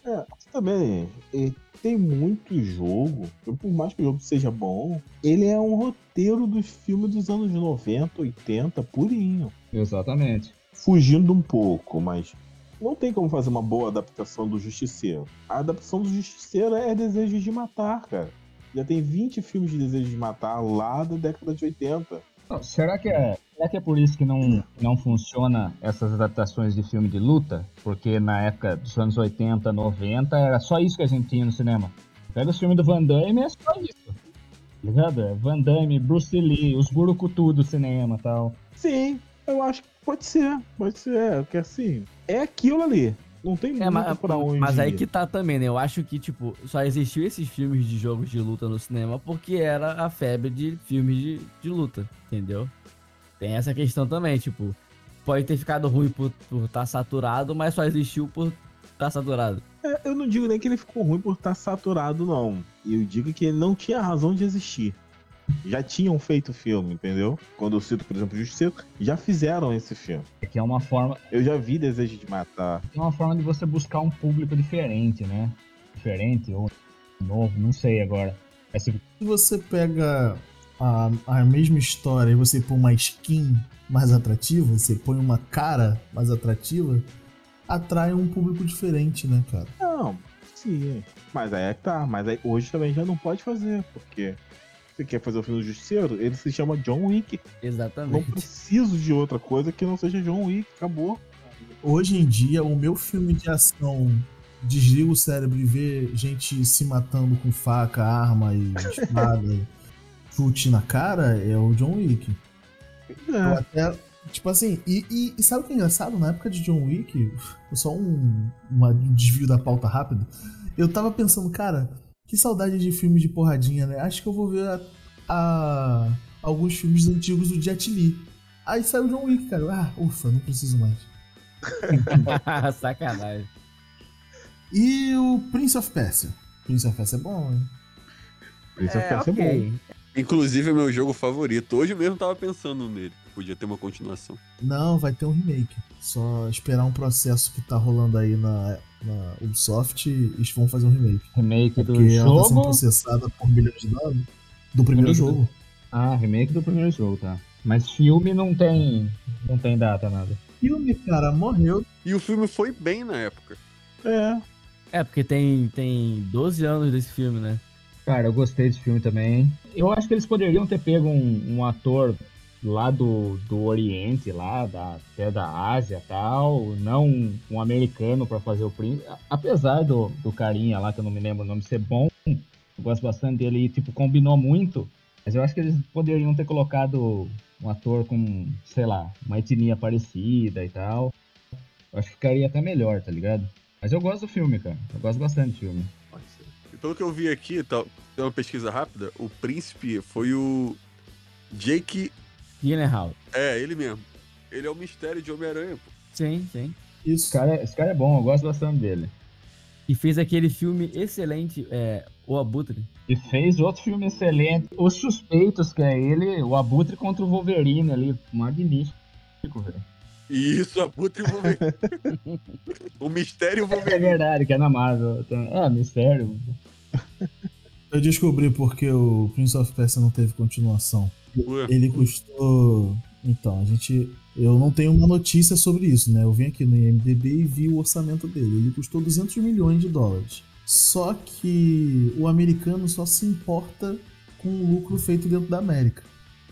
É, também é, tem muito jogo, por mais que o jogo seja bom, ele é um roteiro dos filmes dos anos 90, 80, purinho. Exatamente. Fugindo um pouco, mas não tem como fazer uma boa adaptação do Justiceiro. A adaptação do Justiceiro é Desejo de Matar, cara. Já tem 20 filmes de Desejo de Matar lá da década de 80. Não, Será que é, será que é por isso que não, não funciona essas adaptações de filme de luta? Porque na época dos anos 80, 90, era só isso que a gente tinha no cinema. Pega os filmes do Van Damme é só isso. Tá ligado? É Van Damme, Bruce Lee, os burucutu do cinema e tal. Sim, eu acho que pode ser, pode ser, porque assim, é aquilo ali. Não tem É, muito mas, pra onde mas aí que tá também, né? Eu acho que, tipo, só existiu esses filmes de jogos de luta no cinema porque era a febre de filmes de, de luta, entendeu? Tem essa questão também, tipo, pode ter ficado ruim por estar saturado, mas só existiu por estar saturado. É, eu não digo nem que ele ficou ruim por estar saturado, não. Eu digo que ele não tinha razão de existir. Já tinham feito o filme, entendeu? Quando eu cito, por exemplo, Justiceiro, já fizeram esse filme. É que é uma forma, Eu já vi Desejo de Matar. é uma forma de você buscar um público diferente, né? Diferente ou novo, não sei agora. Se Se você pega a, a mesma história e você põe uma skin mais atrativa, você põe uma cara mais atrativa, atrai um público diferente, né, cara? Não, sim. Mas aí é que tá. Mas aí hoje também já não pode fazer, porque você quer fazer o filme do Justiceiro, ele se chama John Wick. Não Exatamente. preciso de outra coisa que não seja John Wick. Acabou. Hoje em dia, o meu filme de ação desliga o cérebro e vê gente se matando com faca, arma e espada, e chute na cara, é o John Wick. É. até, tipo assim, e, e- e sabe o que é engraçado? Na época de John Wick, só um, uma- um desvio da pauta rápido, eu tava pensando, cara, que saudade de filme de porradinha, né? Acho que eu vou ver a- a- alguns filmes antigos do Jet Li. Aí saiu John Wick, cara. Ah, ufa, não preciso mais. Sacanagem. E o Prince of Persia? Prince of Persia é bom, hein? Isso É, é, ser bom. ok. Inclusive é meu jogo favorito. Hoje mesmo tava pensando nele. Podia ter uma continuação. Não, vai ter um remake. Só esperar um processo que tá rolando aí na, na Ubisoft e eles vão fazer um remake. remake do Porque ela tá sendo jogo. processada por milhões de dólares do primeiro Remake do- jogo. Ah, remake do primeiro jogo, tá. Mas filme não tem. não tem data, nada. Filme, cara, morreu. E o filme foi bem na época. É. É, porque tem, tem 12 anos desse filme, né? Cara, eu gostei desse filme também. Eu acho que eles poderiam ter pego um, um ator lá do, do Oriente, lá, da, até da Ásia e tal, não um, um americano pra fazer o príncipe. Apesar do, do carinha lá, que eu não me lembro o nome, ser bom, eu gosto bastante dele e, tipo, combinou muito. Mas eu acho que eles poderiam ter colocado um ator com, sei lá, uma etnia parecida e tal. Eu acho que ficaria até melhor, tá ligado? Mas eu gosto do filme, cara. Eu gosto bastante do filme. E pelo que eu vi aqui, tá, tem uma pesquisa rápida, o príncipe foi o Jake. Gyllenhaal. É, ele mesmo. Ele é o mistério de Homem-Aranha, pô. Sim, sim. Isso. Esse cara, esse cara é bom, eu gosto bastante dele. E fez aquele filme excelente, é, O Abutre. E fez outro filme excelente. Os Suspeitos, que é ele, o Abutre contra o Wolverine ali. Magnífico, velho. E isso, Abutre e Wolverine. o mistério e o É Wolverine. verdade, que é na Marvel. É, mistério. Eu descobri porque o Prince of Persia não teve continuação. Ué, Ele custou. Então, a gente. Eu não tenho uma notícia sobre isso, né? Eu vim aqui no IMDB e vi o orçamento dele. Ele custou 200 milhões de dólares. Só que o americano só se importa com o lucro feito dentro da América.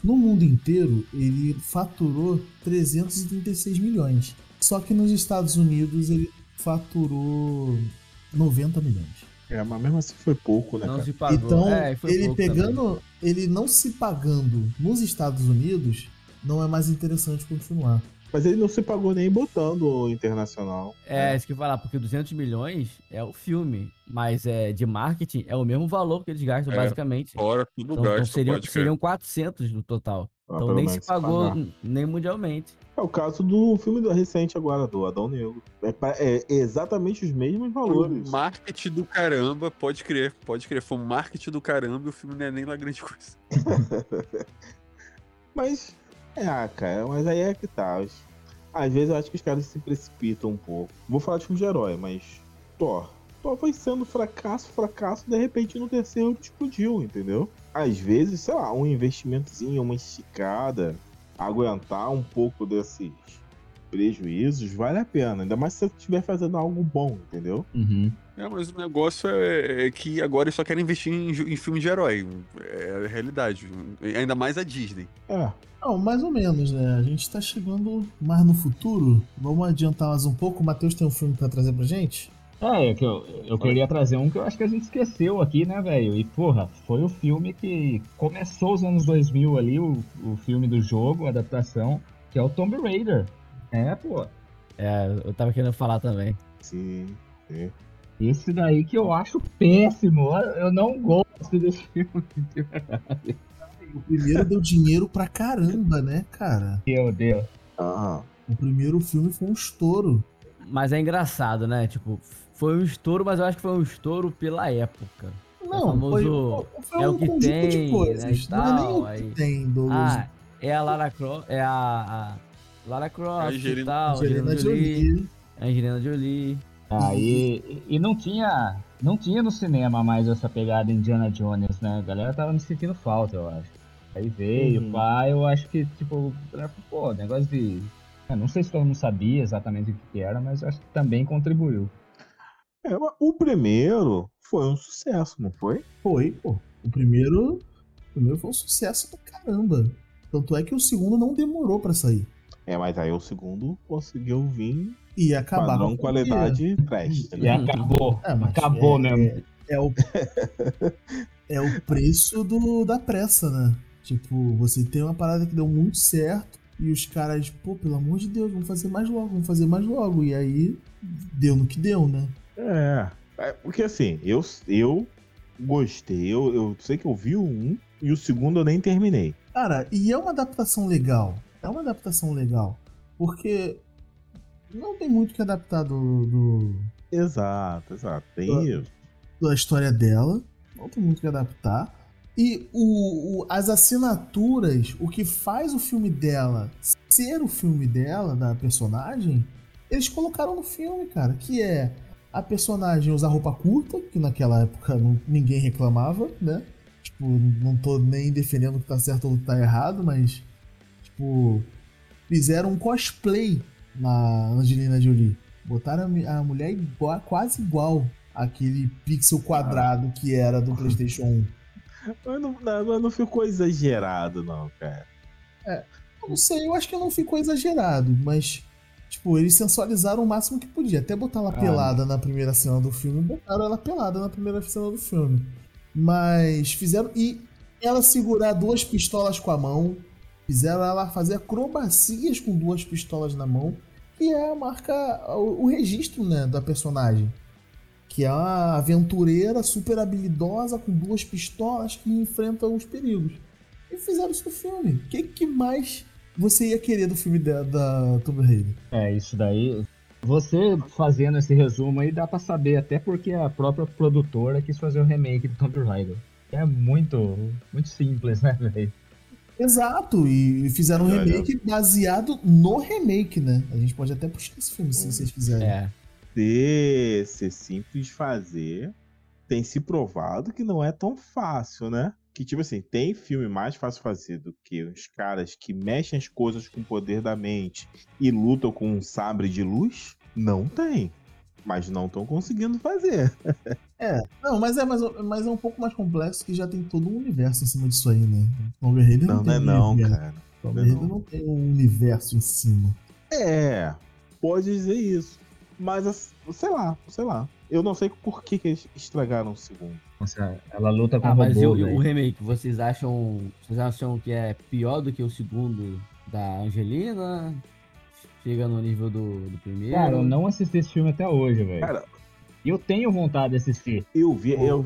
No mundo inteiro, ele faturou 336 milhões. Só que nos Estados Unidos ele faturou 90 milhões. É, mas mesmo assim foi pouco, né, Não cara? se pagou. Então, É, foi ele pegando, também. ele não se pagando nos Estados Unidos, não é mais interessante continuar. Mas ele não se pagou nem botando o internacional. É, isso que eu ia falar, porque 200 milhões é o filme, mas é de marketing é o mesmo valor que eles gastam, É, basicamente. fora tudo Então, então gasto, seriam, pode crer. seriam 400 no total. Ah, Então nem se pagou pagar. nem mundialmente. É o caso do filme do- recente agora, do Adão Negro. É, é exatamente os mesmos valores. um marketing do caramba, pode crer, pode crer. Foi um marketing do caramba e o filme não é nem lá grande coisa. Mas, é, ah, cara, mas aí é que tá. Às vezes eu acho que os caras se precipitam um pouco. Vou falar de filme de herói, mas Thor. Thor foi sendo fracasso, fracasso, de repente no terceiro explodiu, entendeu? Às vezes, sei lá, um investimentozinho, uma esticada, aguentar um pouco desses prejuízos, vale a pena. Ainda mais se você estiver fazendo algo bom, entendeu? Uhum. É, mas o negócio é, é que agora eles só querem investir em, em filme de herói. É a realidade. Ainda mais a Disney. É. Não, mais ou menos, né? A gente tá chegando mais no futuro. Vamos adiantar mais um pouco. O Matheus tem um filme pra trazer pra gente? É, é que eu, eu queria trazer um que eu acho que a gente esqueceu aqui, né, velho? E, porra, foi o filme que começou os anos 2000 ali, o, o filme do jogo, a adaptação, que é o Tomb Raider. É, pô. É, eu tava querendo falar também. Sim. sim. Esse daí que eu acho péssimo. Eu não gosto desse filme. O primeiro deu dinheiro pra caramba, né, cara? Meu Deus. Ah, O primeiro filme foi um estouro. Mas é engraçado, né? Tipo, foi um estouro, mas eu acho que foi um estouro pela época. Não, famoso foi, foi é um o que conjunto tem, de né, coisas. e não é nem tal, o que tem, Douglas. Ah, é a Lara Croft, é a, a Lara Croft e Angelina- tal, Angelina Angelina Jolie, Jolie. Angelina Jolie. Ah, e, e não tinha. Não tinha no cinema mais essa pegada Indiana Jones, né? A galera tava me sentindo falta, eu acho. Aí veio, Uhum. pá, eu acho que, tipo, pô, negócio de. eu não sei se todo mundo sabia exatamente o que que era, mas eu acho que também contribuiu. É, o primeiro foi um sucesso, não foi? Foi, pô. O primeiro, o primeiro foi um sucesso do caramba. Tanto é que o segundo não demorou pra sair. É, mas aí o segundo conseguiu vir E acabar padrão com a qualidade trash. tá E acabou. É, acabou é, mesmo. É, é o, é o preço do, da pressa, né? Tipo, você tem uma parada que deu muito certo e os caras, pô, pelo amor de Deus, vamos fazer mais logo, vamos fazer mais logo. E aí, deu no que deu, né? É. É, Porque assim, eu, eu gostei. Eu, eu sei que eu vi o um e o segundo eu nem terminei. Cara, e é uma adaptação legal. É uma adaptação legal. Porque não tem muito que adaptar do, do- Exato, exato. Tem isso. da história dela. Não tem muito que adaptar. E o, o- as assinaturas, o que faz o filme dela ser o filme dela, da personagem, eles colocaram no filme, cara. Que é a personagem usar roupa curta, que naquela época não- ninguém reclamava, né? Tipo, não tô nem defendendo que tá certo ou que tá errado, mas. Tipo, fizeram um cosplay na Angelina Jolie. Botaram a, mulher igual- quase igual àquele pixel quadrado que era do PlayStation 1. Mas não, não, não ficou exagerado, não, cara. Eu não sei, eu acho que não ficou exagerado, mas. Tipo, eles sensualizaram o máximo que podia. Até botar ela Ah. pelada na primeira cena do filme, botaram ela pelada na primeira cena do filme. Mas fizeram. E ela segurar duas pistolas com a mão. Fizeram ela fazer acrobacias com duas pistolas na mão. Que é a marca. O, o registro, né, da personagem. Que é uma aventureira super habilidosa com duas pistolas que enfrenta os perigos. E fizeram isso no filme. O que, que mais você ia querer do filme da, da Tomb Raider? É, isso daí. Você fazendo esse resumo aí dá pra saber até porque a própria produtora quis fazer o remake do Tomb Raider. É muito, muito simples, né, velho? Exato, e fizeram um remake baseado no remake, né? A gente pode até puxar esse filme se vocês quiserem. É. Ser, ser simples fazer, tem se provado que não é tão fácil, né? Que, tipo assim, tem filme mais fácil fazer do que os caras que mexem as coisas com o poder da mente e lutam com um sabre de luz? Não tem. Mas não estão conseguindo fazer. É, não, mas é, mas, mas é um pouco mais complexo que já tem todo um universo em cima disso aí, né? Tomb Raider Não, não, não é tem não, universo. cara. Não é Raider não. não tem um universo em cima. É, pode dizer isso. Mas, as- sei lá, sei lá. Eu não sei por que, que eles estragaram o segundo. Nossa, ela luta com Ah, mas e robô, o, e o remake, vocês acham. Vocês acham que é pior do que o segundo da Angelina? Chega no nível do, do primeiro? Cara, eu não assisti esse filme até hoje, velho. Cara, eu tenho vontade de assistir. eu vi. Eu,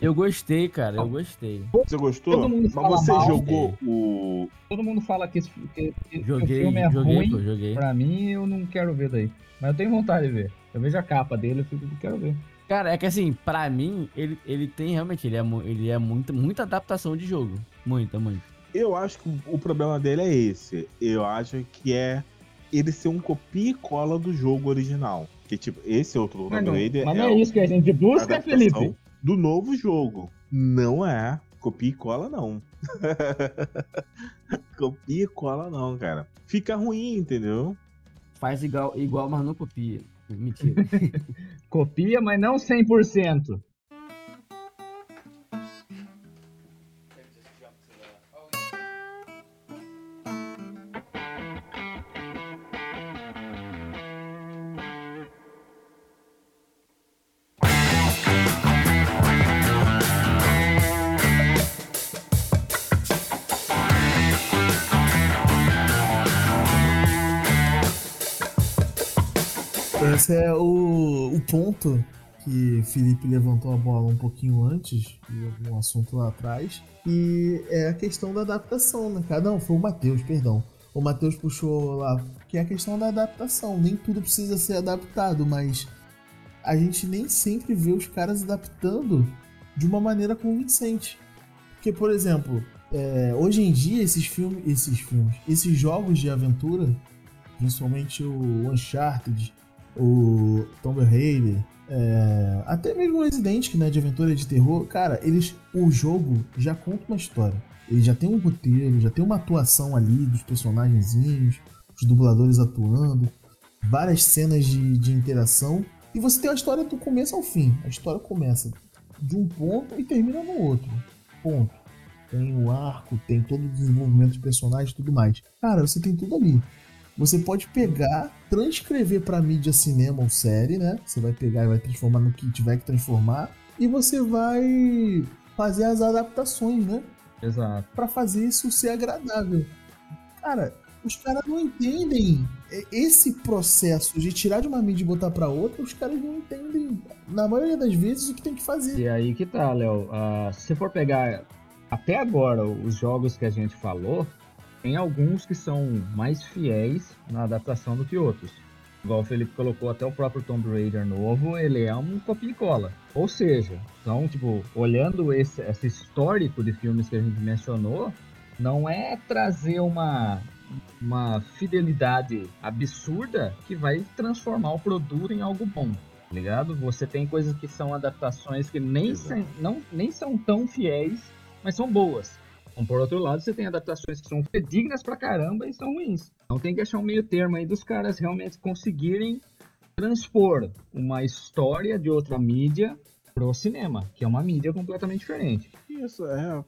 Eu gostei, cara, eu gostei. você gostou? Todo mundo Mas você mal, jogou o. Todo mundo fala que, esse- que- que o Joguei, filme é joguei, ruim. pô, joguei. Pra mim, eu não quero ver daí. Mas eu tenho vontade de ver. Eu vejo a capa dele, eu fico, quero ver. Cara, é que assim, pra mim, ele, ele tem realmente, ele é, ele é muita, muita adaptação de jogo. Muita, muita. Eu acho que o problema dele é esse. Eu acho que é ele ser um copia e cola do jogo original. Que tipo, esse outro Mas Tomb não, Raider mas é não é o- isso que a gente busca, adaptação Felipe. Do novo jogo. Não é. Copia e cola, não. copia e cola, não, cara. Fica ruim, entendeu? Faz igual, igual mas não copia. Mentira. Copia, mas não 100%. Esse é o, o ponto que Felipe levantou a bola um pouquinho antes, de um assunto lá atrás, e é a questão da adaptação, né, cara? Não, foi o Matheus, perdão. O Matheus puxou lá, que é a questão da adaptação. Nem tudo precisa ser adaptado, mas a gente nem sempre vê os caras adaptando de uma maneira convincente. Porque, por exemplo, é, hoje em dia esses filmes, esses filmes, esses jogos de aventura, principalmente o Uncharted, o Tomb Raider, é, até mesmo o Resident, que não é de aventura, de terror, cara, eles, o jogo já conta uma história. Ele já tem um roteiro, já tem uma atuação ali dos personagenzinhos, os dubladores atuando, várias cenas de, de interação, e você tem a história do começo ao fim. A história começa de um ponto e termina no outro. Ponto. Tem o arco, tem todo o desenvolvimento de personagens e tudo mais. Cara, você tem tudo ali. Você pode pegar, transcrever para mídia cinema ou série, né? Você vai pegar e vai transformar no que tiver que transformar. E você vai fazer as adaptações, né? Exato. Pra fazer isso ser agradável. Cara, os caras não entendem esse processo de tirar de uma mídia e botar pra outra. Os caras não entendem, na maioria das vezes, o que tem que fazer. E aí que tá, Léo. Ah, se você for pegar até agora os jogos que a gente falou, tem alguns que são mais fiéis na adaptação do que outros. Igual o Felipe colocou, até o próprio Tomb Raider novo, ele é um copia e cola. Ou seja, então, tipo, olhando esse, esse histórico de filmes que a gente mencionou, não é trazer uma, uma fidelidade absurda que vai transformar o produto em algo bom tá ligado? Você tem coisas que são adaptações que nem, Exato. não, nem são tão fiéis, mas são boas. Então, por outro lado, você tem adaptações que são dignas pra caramba e são ruins. Então tem que achar um meio termo aí dos caras realmente conseguirem transpor uma história de outra mídia pro cinema, que é uma mídia completamente diferente. Isso, é.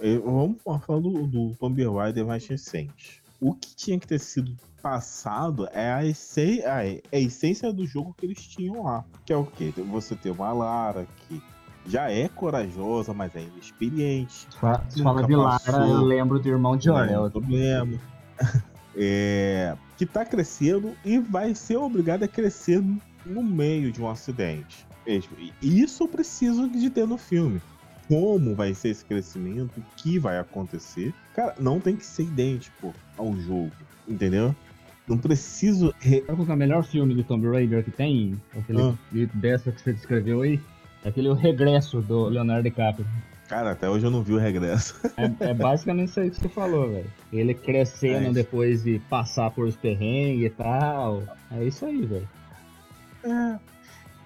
É, vamos falar do, do Tomb Raider mais recente. O que tinha que ter sido passado é a, esse, a, a essência do jogo que eles tinham lá. Que é o quê? Você ter uma Lara que já é corajosa, mas é inexperiente. Fala Nunca de Lara, passou. eu lembro do irmão de é um problema. É, que tá crescendo e vai ser obrigado a crescer no meio de um acidente. E Isso eu preciso de ter no filme. Como vai ser esse crescimento, o que vai acontecer. Cara, não tem que ser idêntico ao jogo, entendeu? Não preciso. re- Sabe qual é o melhor filme de Tomb Raider que tem? Aquele Ah. dessa que você descreveu aí? É aquele Regresso do Leonardo DiCaprio. Cara, até hoje eu não vi o regresso. É, é basicamente isso aí que você falou, velho. Ele crescendo É depois de passar por os perrengues e tal. É isso aí, velho. É.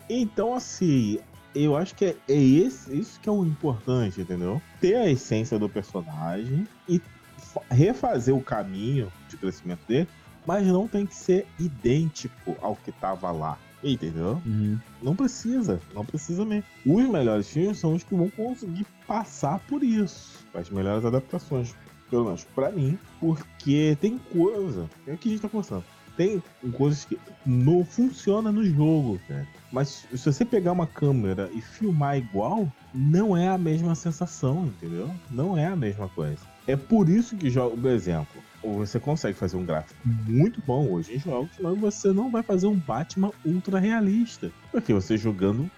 Então, assim, eu acho que é, é esse, isso que é o importante, entendeu? Ter a essência do personagem e fa- refazer o caminho de crescimento dele, mas não tem que ser idêntico ao que tava lá. Entendeu? Uhum. Não precisa, não precisa mesmo. Os melhores filmes são os que vão conseguir passar por isso. As melhores adaptações, pelo menos pra mim, porque tem coisa, é o que a gente tá conversando. Tem coisas que não funciona no jogo, cara. Mas se você pegar uma câmera e filmar igual, não é a mesma sensação, entendeu? Não é a mesma coisa. É por isso que jogo, por exemplo, você consegue fazer um gráfico muito bom hoje em jogos, mas você não vai fazer um Batman ultra realista. Porque você jogando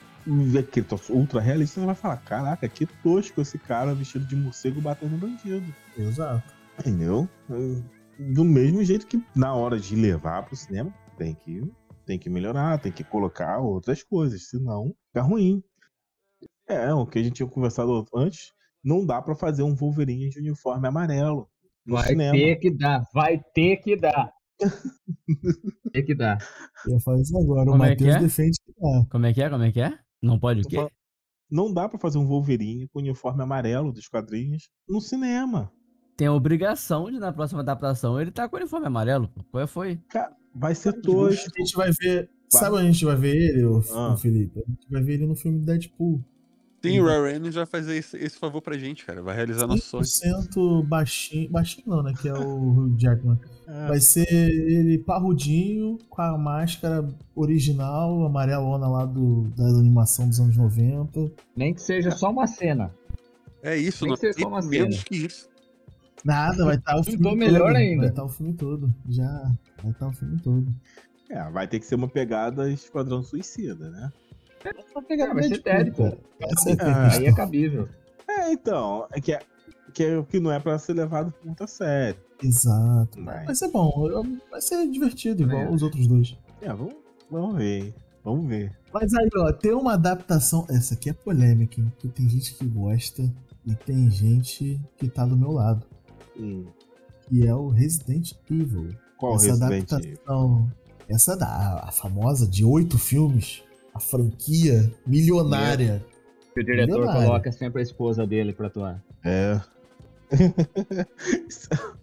aquele ultra realista, você vai falar: caraca, que tosco esse cara vestido de morcego batendo bandido. Exato. Entendeu? Do mesmo jeito que na hora de levar pro cinema, tem que, tem que melhorar, tem que colocar outras coisas, senão fica ruim. É, o que a gente tinha conversado antes, não dá pra fazer um Wolverine de uniforme amarelo no Vai cinema. ter que dar, vai ter que dar. ter que dar. Eu ia falar isso agora. O Como é que Matheus é? defende que dá. Como é que é? Como é que é? Não pode o quê? Não dá pra fazer um Wolverine com uniforme amarelo dos quadrinhos no cinema. Tem a obrigação de, na próxima adaptação, ele tá com o uniforme amarelo. Qual foi? Cara, vai ser A tosco. gente vai ver. Sabe onde a gente vai ver ele, o, Ah. o Felipe? A gente vai ver ele no filme do Deadpool. Sim, o Ryan Reynolds vai fazer esse, esse favor pra gente, cara. Vai realizar nosso sonho. 100% baixinho. Baixinho não, né? Que é o Jackman. É, Vai ser ele parrudinho, com a máscara original, amarelona lá do, da animação dos anos 90. Nem que seja só uma cena. É isso, Tem não que tem só uma menos cena. que isso. Nada, vai estar o filme todo. melhor ainda. Vai estar o filme todo. Já. Vai estar o filme todo. é, vai ter que ser uma pegada Esquadrão Suicida, né? Vai pegar Ah, vai ser é Ah, Aí é cabível. É, então, é que, é, que, é, que não é pra ser levado muito a sério. Exato. Mas- Vai ser bom. eu- Vai ser divertido, igual É. os outros dois. É, vamos, vamos ver. Vamos ver. Mas aí, ó, tem uma adaptação. Essa aqui é polêmica, hein? Porque tem gente que gosta e tem gente que tá do meu lado. Hum, Que é o Resident Evil. qual essa Resident Evil? adaptação. Essa da a famosa de oito filmes. A franquia milionária. Que o diretor Milionário. coloca sempre a esposa dele pra atuar. É.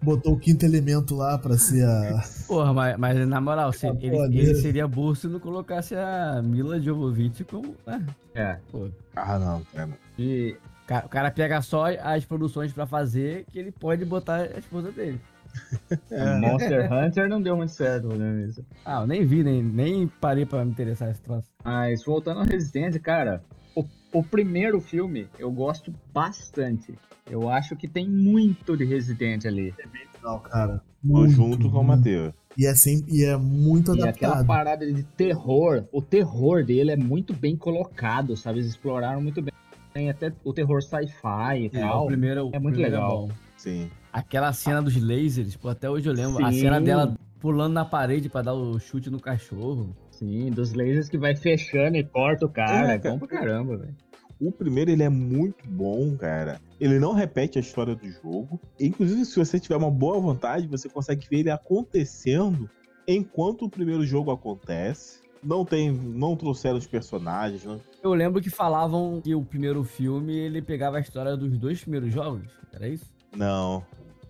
Botou o quinto elemento lá pra ser a. Porra, mas, mas na moral, se- ele, ele seria burro se não colocasse a Mila Jovovich como. né? É. Pô, ah, não, cara. E o cara pega só as produções pra fazer que ele pode botar a esposa dele. É. Monster Hunter não deu muito certo, né? Isso. Ah, eu nem vi, nem, nem parei pra me interessar nesse troço. Mas voltando ao Resident, cara, o, o primeiro filme eu gosto bastante. Eu acho que tem muito de Resident ali. Não, cara. Tô Muito, junto com o muito. Matheus. E é, sempre, e é muito E aquela adaptado. parada de terror, o terror dele é muito bem colocado, sabe? Eles exploraram muito bem. Tem até o terror sci-fi e É, tal. o primeiro, é muito primeiro legal. bom. Sim. Aquela cena dos lasers, pô, até hoje eu lembro. A Sim. cena dela pulando na parede pra dar o chute no cachorro. Sim, dos lasers que vai fechando e corta o cara. É, É, bom pra caramba, velho. O primeiro ele é muito bom, cara. Ele não repete a história do jogo. Inclusive, se você tiver uma boa vontade, você consegue ver ele acontecendo enquanto o primeiro jogo acontece. Não tem, não trouxeram os personagens, não- Eu lembro que falavam que o primeiro filme ele pegava a história dos dois primeiros jogos. Era isso? não.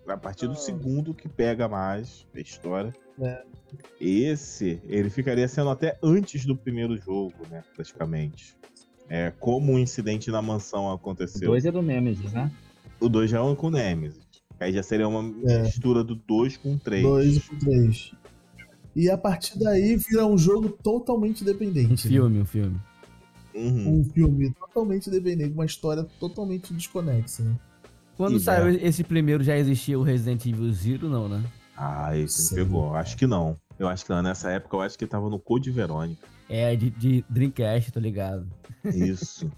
A partir do segundo que pega mais a história. É. Esse, ele ficaria sendo até antes do primeiro jogo, né? Praticamente. É como o incidente na mansão O aconteceu. dois é do Nemesis, né? O 2 já é um com Nemesis. Aí já seria uma É. mistura do 2 com o 3. Dois e três. E a partir daí vira um jogo totalmente Um independente. né? filme, um filme. Uhum. Um filme totalmente independente, uma história totalmente desconexa. Né? Quando E saiu esse primeiro já existia o Resident Evil Zero, não, né? Ah, esse Sim. me pegou. Acho que não. Eu acho que não. Nessa época eu acho que tava no Code Verônica. É, de, de Dreamcast, tô ligado. Isso.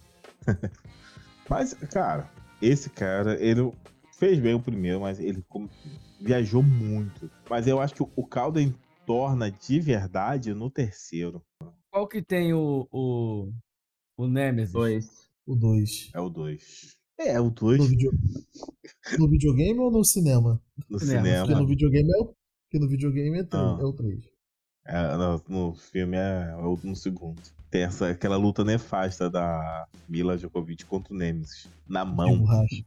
mas, cara, esse cara, ele fez bem o primeiro, mas ele viajou muito. Mas eu acho que o Calden torna de verdade no terceiro. Qual que tem o, o, o Nemesis? Dois. O 2. É o 2. É, o 2 No, video... no videogame ou no cinema? no cinema. cinema. Porque no videogame é o, porque no videogame é, três- Ah. é o 3. É, no, no filme é, o- no segundo. Tem essa, aquela luta nefasta da Mila Djokovic contra o Nemesis. Na De mão. borracha.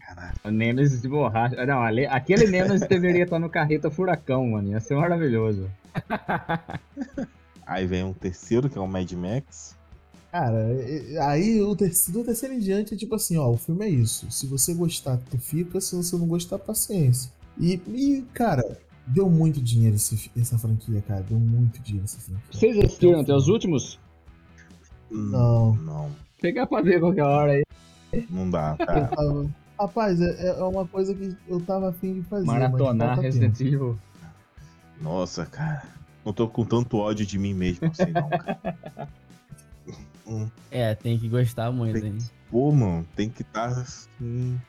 Caralho. O Nemesis de borracha. Não, ali- aquele Nemesis deveria estar no carreta furacão, mano. Ia ser maravilhoso. Aí vem um terceiro, que é o Mad Max. Cara, aí o terceiro, do terceiro em diante é tipo assim, ó, o filme é isso. Se você gostar, tu fica, se você não gostar, paciência. E, e, cara, deu muito dinheiro esse- essa franquia, cara. Deu muito dinheiro essa franquia. Vocês assistiram até os últimos? Não. Não, Pegar pra ver qualquer hora aí. não dá, Eu cara. tava- Rapaz, é, é uma coisa que eu tava afim de fazer. Maratonar Resident tempo. Evil. Nossa, cara. Não tô com tanto ódio de mim mesmo assim, não, cara. Hum, É, tem que gostar muito, Tem- hein? Pô, mano, tem que estar assim.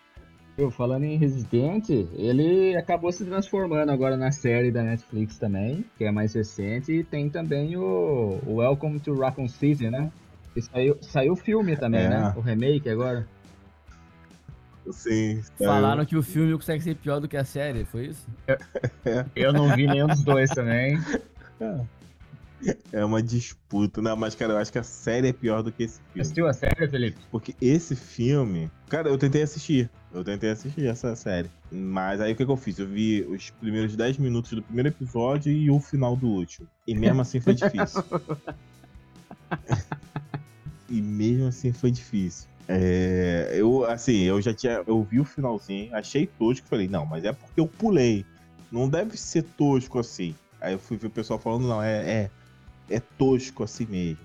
Eu falando em Resident, ele acabou se transformando agora na série da Netflix também, que é mais recente, e tem também o, o Welcome to Raccoon City, né? E saiu, saiu o filme também, É. né? O remake agora. assim Falaram que o filme consegue ser pior do que a série, foi isso? Eu não vi nenhum dos dois também. É uma disputa, né? Mas, cara, eu acho que a série é pior do que esse filme. Assistiu a série, Felipe? Porque esse filme. Cara, eu tentei assistir. Eu tentei assistir essa série. Mas aí o que, que eu fiz? Eu vi os primeiros 10 minutos do primeiro episódio e o final do último. E mesmo assim foi difícil. e mesmo assim foi difícil. É, eu, assim, eu já tinha. Eu vi o finalzinho, achei tosco. Falei, não, mas é porque eu pulei. Não deve ser tosco assim. Aí eu fui ver o pessoal falando, não, é, é, é tosco assim mesmo.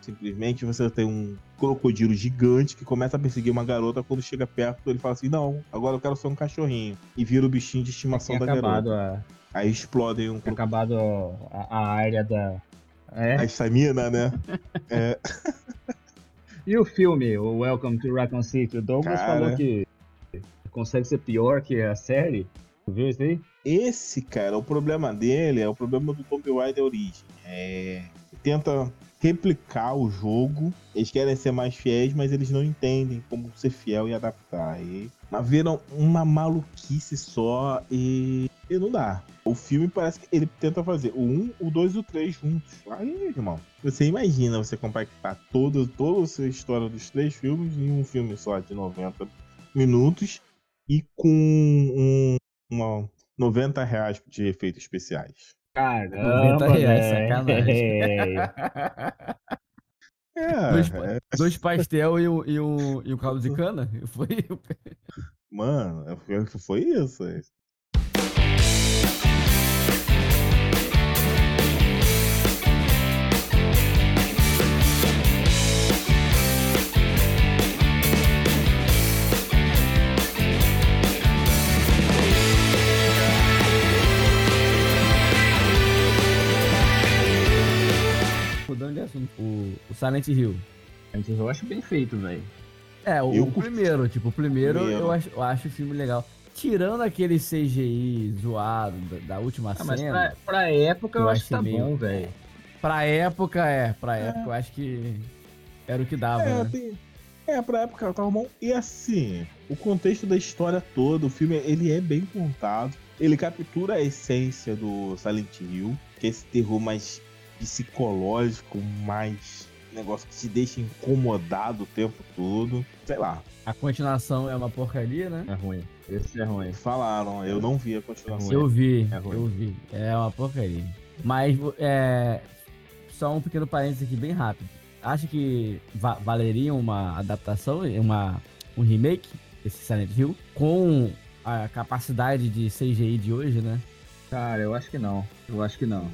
Simplesmente você tem um crocodilo gigante que começa a perseguir uma garota. Quando chega perto, ele fala assim: Não, agora eu quero ser um cachorrinho. E vira o bichinho de estimação Tinha da garota. a, Aí explodem um tinha crocodilo. acabado a, a área da. É. A estamina, né? É, E o filme, o Welcome to Raccoon City? O Douglas Cara. falou que consegue ser pior que a série. Tu viu isso aí? Esse, cara, o problema dele é o problema do Tomb Raider Origem. É, tenta replicar o jogo. Eles querem ser mais fiéis, mas eles não entendem como ser fiel e adaptar. E viram uma maluquice só e, e não dá. O filme parece que ele tenta fazer o 1, o 2 e o 3 juntos. Aí, irmão, você imagina você compactar todo, toda essa história dos três filmes em um filme só de 90 minutos e com um, uma 90 reais de efeitos especiais. Caramba, 90 reais, velho. sacanagem. É, Dois, é, dois pastel e um, e, um, e um caldo de cana? Foi. mano, foi, foi isso. Mudando de assunto. O, o Silent Hill. Eu acho bem feito, velho. É, o, Eu o primeiro, tipo, o primeiro, Primeiro. Eu, acho, eu acho o filme legal. Tirando aquele CGI zoado da, da última Ah, mas cena. pra, pra época eu, eu acho que tá meio- bom, velho. Pra época, é. Pra época, eu acho que era o que dava, É, né? tem- é, pra época tava bom. E assim, o contexto da história toda, o filme, ele é bem contado. Ele captura a essência do Silent Hill, que é esse terror mais psicológico, mais negócio que te deixa incomodado o tempo todo. Sei lá, A continuação é uma porcaria, né? É ruim. Esse é ruim. falaram, eu não vi a continuação. Eu vi, É ruim. eu vi. É uma porcaria. Mas, é. Só um pequeno parênteses aqui, bem rápido. Acha que va- valeria uma adaptação, uma, um remake desse Silent Hill com a capacidade de CGI de hoje, né? Cara, eu acho que não. Eu acho que não.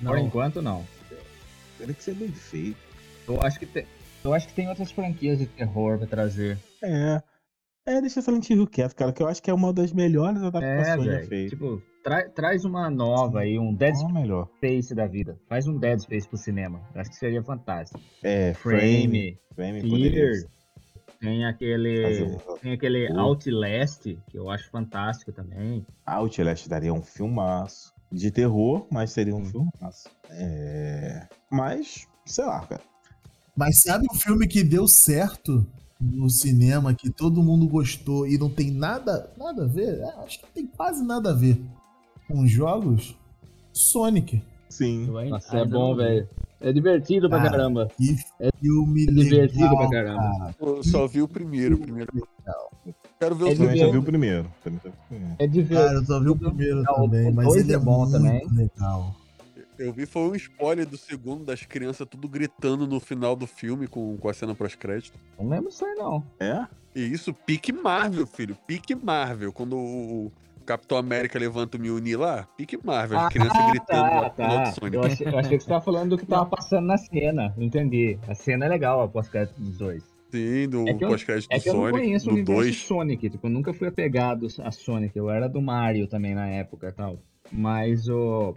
Não, Por enquanto, não. Teria que ser bem feito. Eu acho que tem, eu acho que tem outras franquias de terror pra trazer. É. É, deixa Silent Hill quieto, cara, que eu acho que é uma das melhores É, adaptações já velho. feitas. Tipo, tra- traz uma nova aí, um Dead a melhor? Space da vida. Faz um Dead Space pro cinema. Eu Acho que seria fantástico. É, Frame, Frame poderia Fear. Tem aquele. um- Tem aquele. Outlast, que eu acho fantástico também. Outlast daria um filmaço. De terror, mas seria um filmaço. É. Mas, sei lá, cara. Mas sabe o filme que deu certo no cinema, que todo mundo gostou e não tem nada, nada a ver? É, acho que tem quase nada a ver com os jogos. Sonic. Sim. Nossa, é bom, velho. É divertido pra Cara, caramba. Que filme É divertido legal, pra caramba. cara. Eu só vi o primeiro. o primeiro. Quero ver o É Eu também de já ver- vi o primeiro. Também já vi o primeiro. É divertido. Cara, eu só vi o primeiro Não, o também, mas dois ele é, é bom também. legal. Eu vi foi um spoiler do segundo das crianças tudo gritando no final do filme com, com a cena pós-crédito. Não lembro isso aí, não. É? E isso, pique Marvel, filho. Pique Marvel. Quando o Capitão América levanta o Mjolnir lá, pique Marvel. As crianças gritando tá, final tá. Sonic. Eu achei, eu achei que você tava falando do que tava passando na cena. Entendi. A cena é legal, após crédito dos dois. Sim, do É pós-crédito É do que eu não Sonic, conheço o do universo 2. Sonic. Tipo, eu nunca fui apegado a Sonic. Eu era do Mario também na época e tal. Mas o.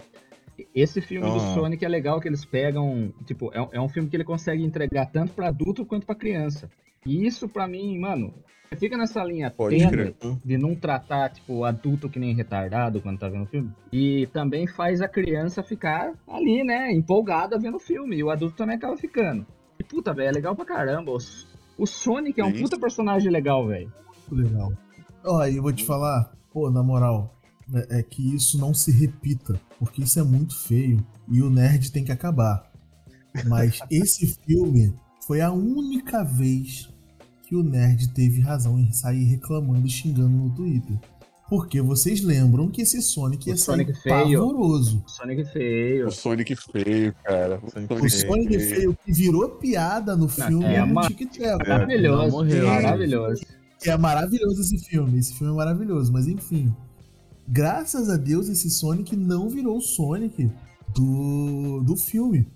Esse filme do Ah. Sonic é legal que eles pegam. Tipo, é, é um filme que ele consegue entregar tanto pra adulto quanto pra criança. E isso, pra mim, mano, fica nessa linha Pode tênue de não tratar, tipo, o adulto que nem retardado quando tá vendo o filme. E também faz a criança ficar ali, né, empolgada vendo o filme. E o adulto também acaba ficando. E puta, velho, é legal pra caramba. O, o Sonic é um Sim. puta personagem legal, velho. Legal. Ó, e eu vou te falar, pô, na moral, é, é que isso não se repita, porque isso é muito feio e o nerd tem que acabar. Mas esse filme foi a única vez que o nerd teve razão em sair reclamando e xingando no Twitter. Porque vocês lembram que esse Sonic ia O sair Sonic feio. pavoroso. Sonic feio. O Sonic feio, cara. O Sonic O Sonic feio que virou piada no filme é no uma- TikTok. Maravilhoso. Não, morreu. Maravilhoso. É maravilhoso esse filme. Esse filme é maravilhoso. Mas enfim. Graças a Deus esse Sonic não virou o Sonic do, do filme.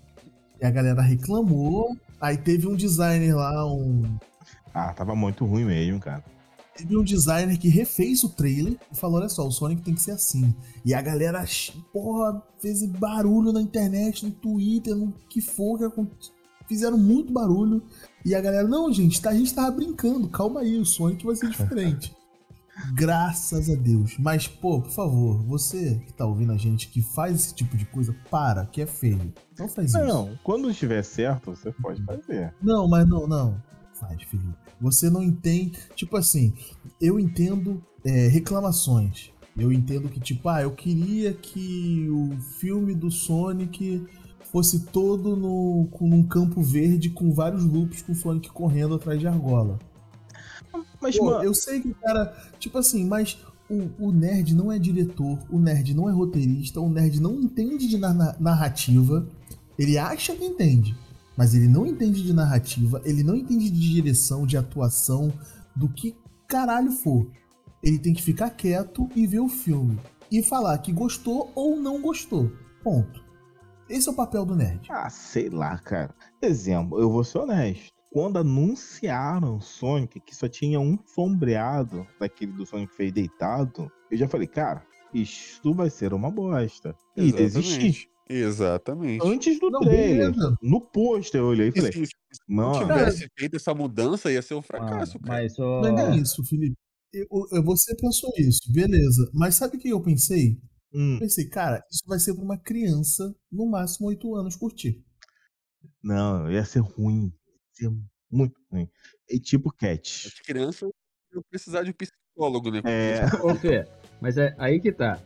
E a galera reclamou. Aí teve um designer lá, um. Ah, tava muito ruim mesmo, cara. Teve um designer que refez o trailer e falou: olha só, o Sonic tem que ser assim. E a galera, porra, fez barulho na internet, no Twitter, no que for que Fizeram muito barulho. E a galera, não, gente, tá- a gente tava brincando, calma aí, o Sonic vai ser diferente. Graças a Deus. Mas, pô, por favor, você que tá ouvindo a gente, que faz esse tipo de coisa, para, que é feio. Não faz isso. Não, quando estiver certo, você pode fazer. Não, mas não, não. Faz, Felipe. Você não entende. Tipo assim, eu entendo é, reclamações. Eu entendo que, tipo, ah, eu queria que o filme do Sonic fosse todo no, com, num campo verde com vários loops com o Sonic correndo atrás de argola. Mas, Pô, mano, eu sei que o cara. Tipo assim, mas o, o nerd não é diretor, o nerd não é roteirista, o nerd não entende de na- na- narrativa. Ele acha que entende, mas ele não entende de narrativa, ele não entende de direção, de atuação, do que caralho for. Ele tem que ficar quieto e ver o filme. E falar que gostou ou não gostou. Ponto. Esse é o papel do nerd. ah, sei lá, cara. Exemplo, eu vou ser honesto. Quando anunciaram Sonic, que só tinha um sombreado daquele do Sonic fez deitado, eu já falei, cara, isso vai ser uma bosta. E desisti. Exatamente. Antes do Não, trailer. beleza. No pôster eu olhei e falei, se mano, não tivesse feito essa mudança, ia ser um Ah, fracasso, cara. mas o. Não é isso, Felipe. Eu, eu- você pensou isso, beleza. Mas sabe o que eu pensei? hum, Eu pensei, cara, isso vai ser pra uma criança, no máximo 8 anos, curtir. não, ia ser ruim. Ia ser muito ruim. E tipo Cat. As crianças iam precisar de um psicólogo, né? É, Ô, Fê, mas é aí que tá.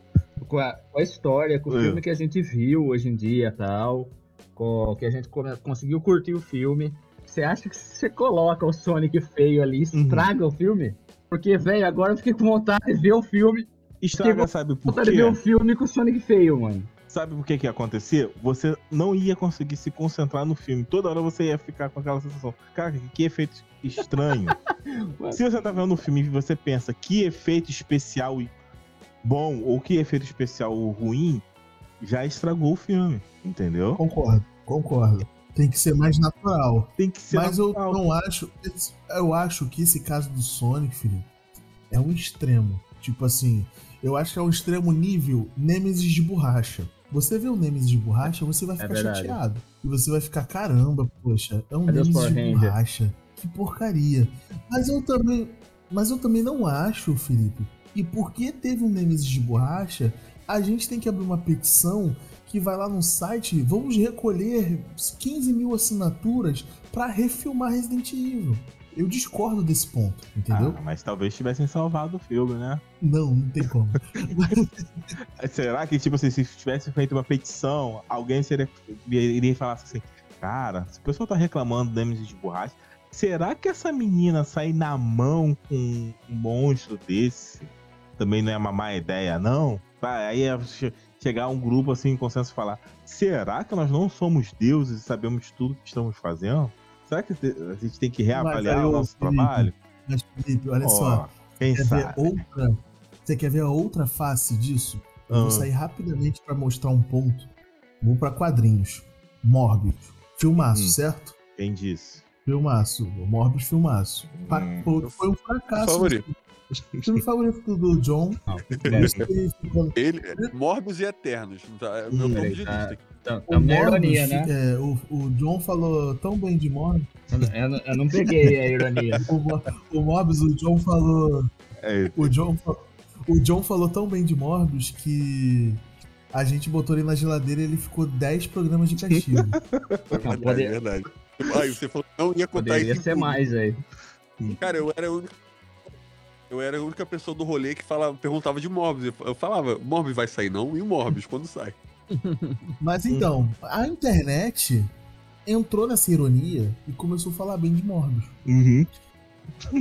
Com a, com a história, com o É. filme que a gente viu hoje em dia tal, com, que a gente conseguiu curtir o filme, você acha que se você coloca o Sonic feio ali, Uhum. estraga o filme? Porque, velho, agora eu fiquei com vontade de ver o filme, estraga, sabe por vontade de ver quê? o filme com o Sonic feio, mano. Sabe por que que ia acontecer? Você não ia conseguir se concentrar no filme. Toda hora você ia ficar com aquela sensação. Cara, que efeito estranho. se você tá vendo o filme e você pensa que efeito especial bom ou que efeito especial ruim, já estragou o filme. Entendeu? Concordo, concordo. Tem que ser mais natural. Tem que ser. Mas eu natural. não acho. Eu acho que esse caso do Sonic, Felipe, é um extremo. Tipo assim, eu acho que é um extremo nível Nemesis de borracha. Você vê o Nemesis de borracha, você vai É ficar verdade. chateado. E você vai ficar, caramba, poxa, é um Cadê Nemesis de Ranger? borracha. Que porcaria. Mas eu também. Mas eu também não acho, Felipe. E porque teve um Nemesis de borracha, a gente tem que abrir uma petição que vai lá no site, vamos recolher 15 mil assinaturas para refilmar Resident Evil. Eu discordo desse ponto, entendeu? Ah, mas talvez tivessem salvado o filme, né? Não, não tem como. Será que, tipo assim, se tivesse feito uma petição, alguém seria, iria falar assim, cara, se o pessoal tá reclamando do Nemesis de borracha, será que essa menina sair na mão com um monstro desse também não é uma má ideia, não? Vai, Aí é che- chegar um grupo assim em consenso e falar, será que nós não somos deuses e sabemos tudo que estamos fazendo? Será que a gente tem que reavaliar aí, o nosso Felipe, trabalho? Mas, Felipe, olha Ó, só. quem Quer ver sabe? outra. Você quer ver a outra face disso? Eu vou Ah. sair rapidamente pra mostrar um ponto. Vou pra quadrinhos. Morbius. Filmaço, Hum. certo? Quem disse? Filmaço. Morbius, filmaço. Hum. Foi, foi um fracasso. Favorito. O filme favorito do John. Não, Ele ficou- Ele, Morbius e Eternos. Tá? É o meu ponto ele de tá- vista. Tá, o tá uma Morbius, ironia, né? é, o, o John falou tão bem de Morbius. Eu, não- eu eu não peguei a ironia. O, o Morbius, o John falou. É, O John, o John falou tão bem de Morbius que a gente botou ele na geladeira e ele ficou 10 programas de castigo. Não, É verdade. Aí você falou que não ia contar Poderia isso. ser tudo. mais aí. Cara, eu era a única. Eu era a única pessoa do rolê que falava, perguntava de Morbius. Eu- falava, Morbius vai sair não? E o Morbius, quando sai? Mas então, a internet entrou nessa ironia e começou a falar bem de Morbius. Uhum.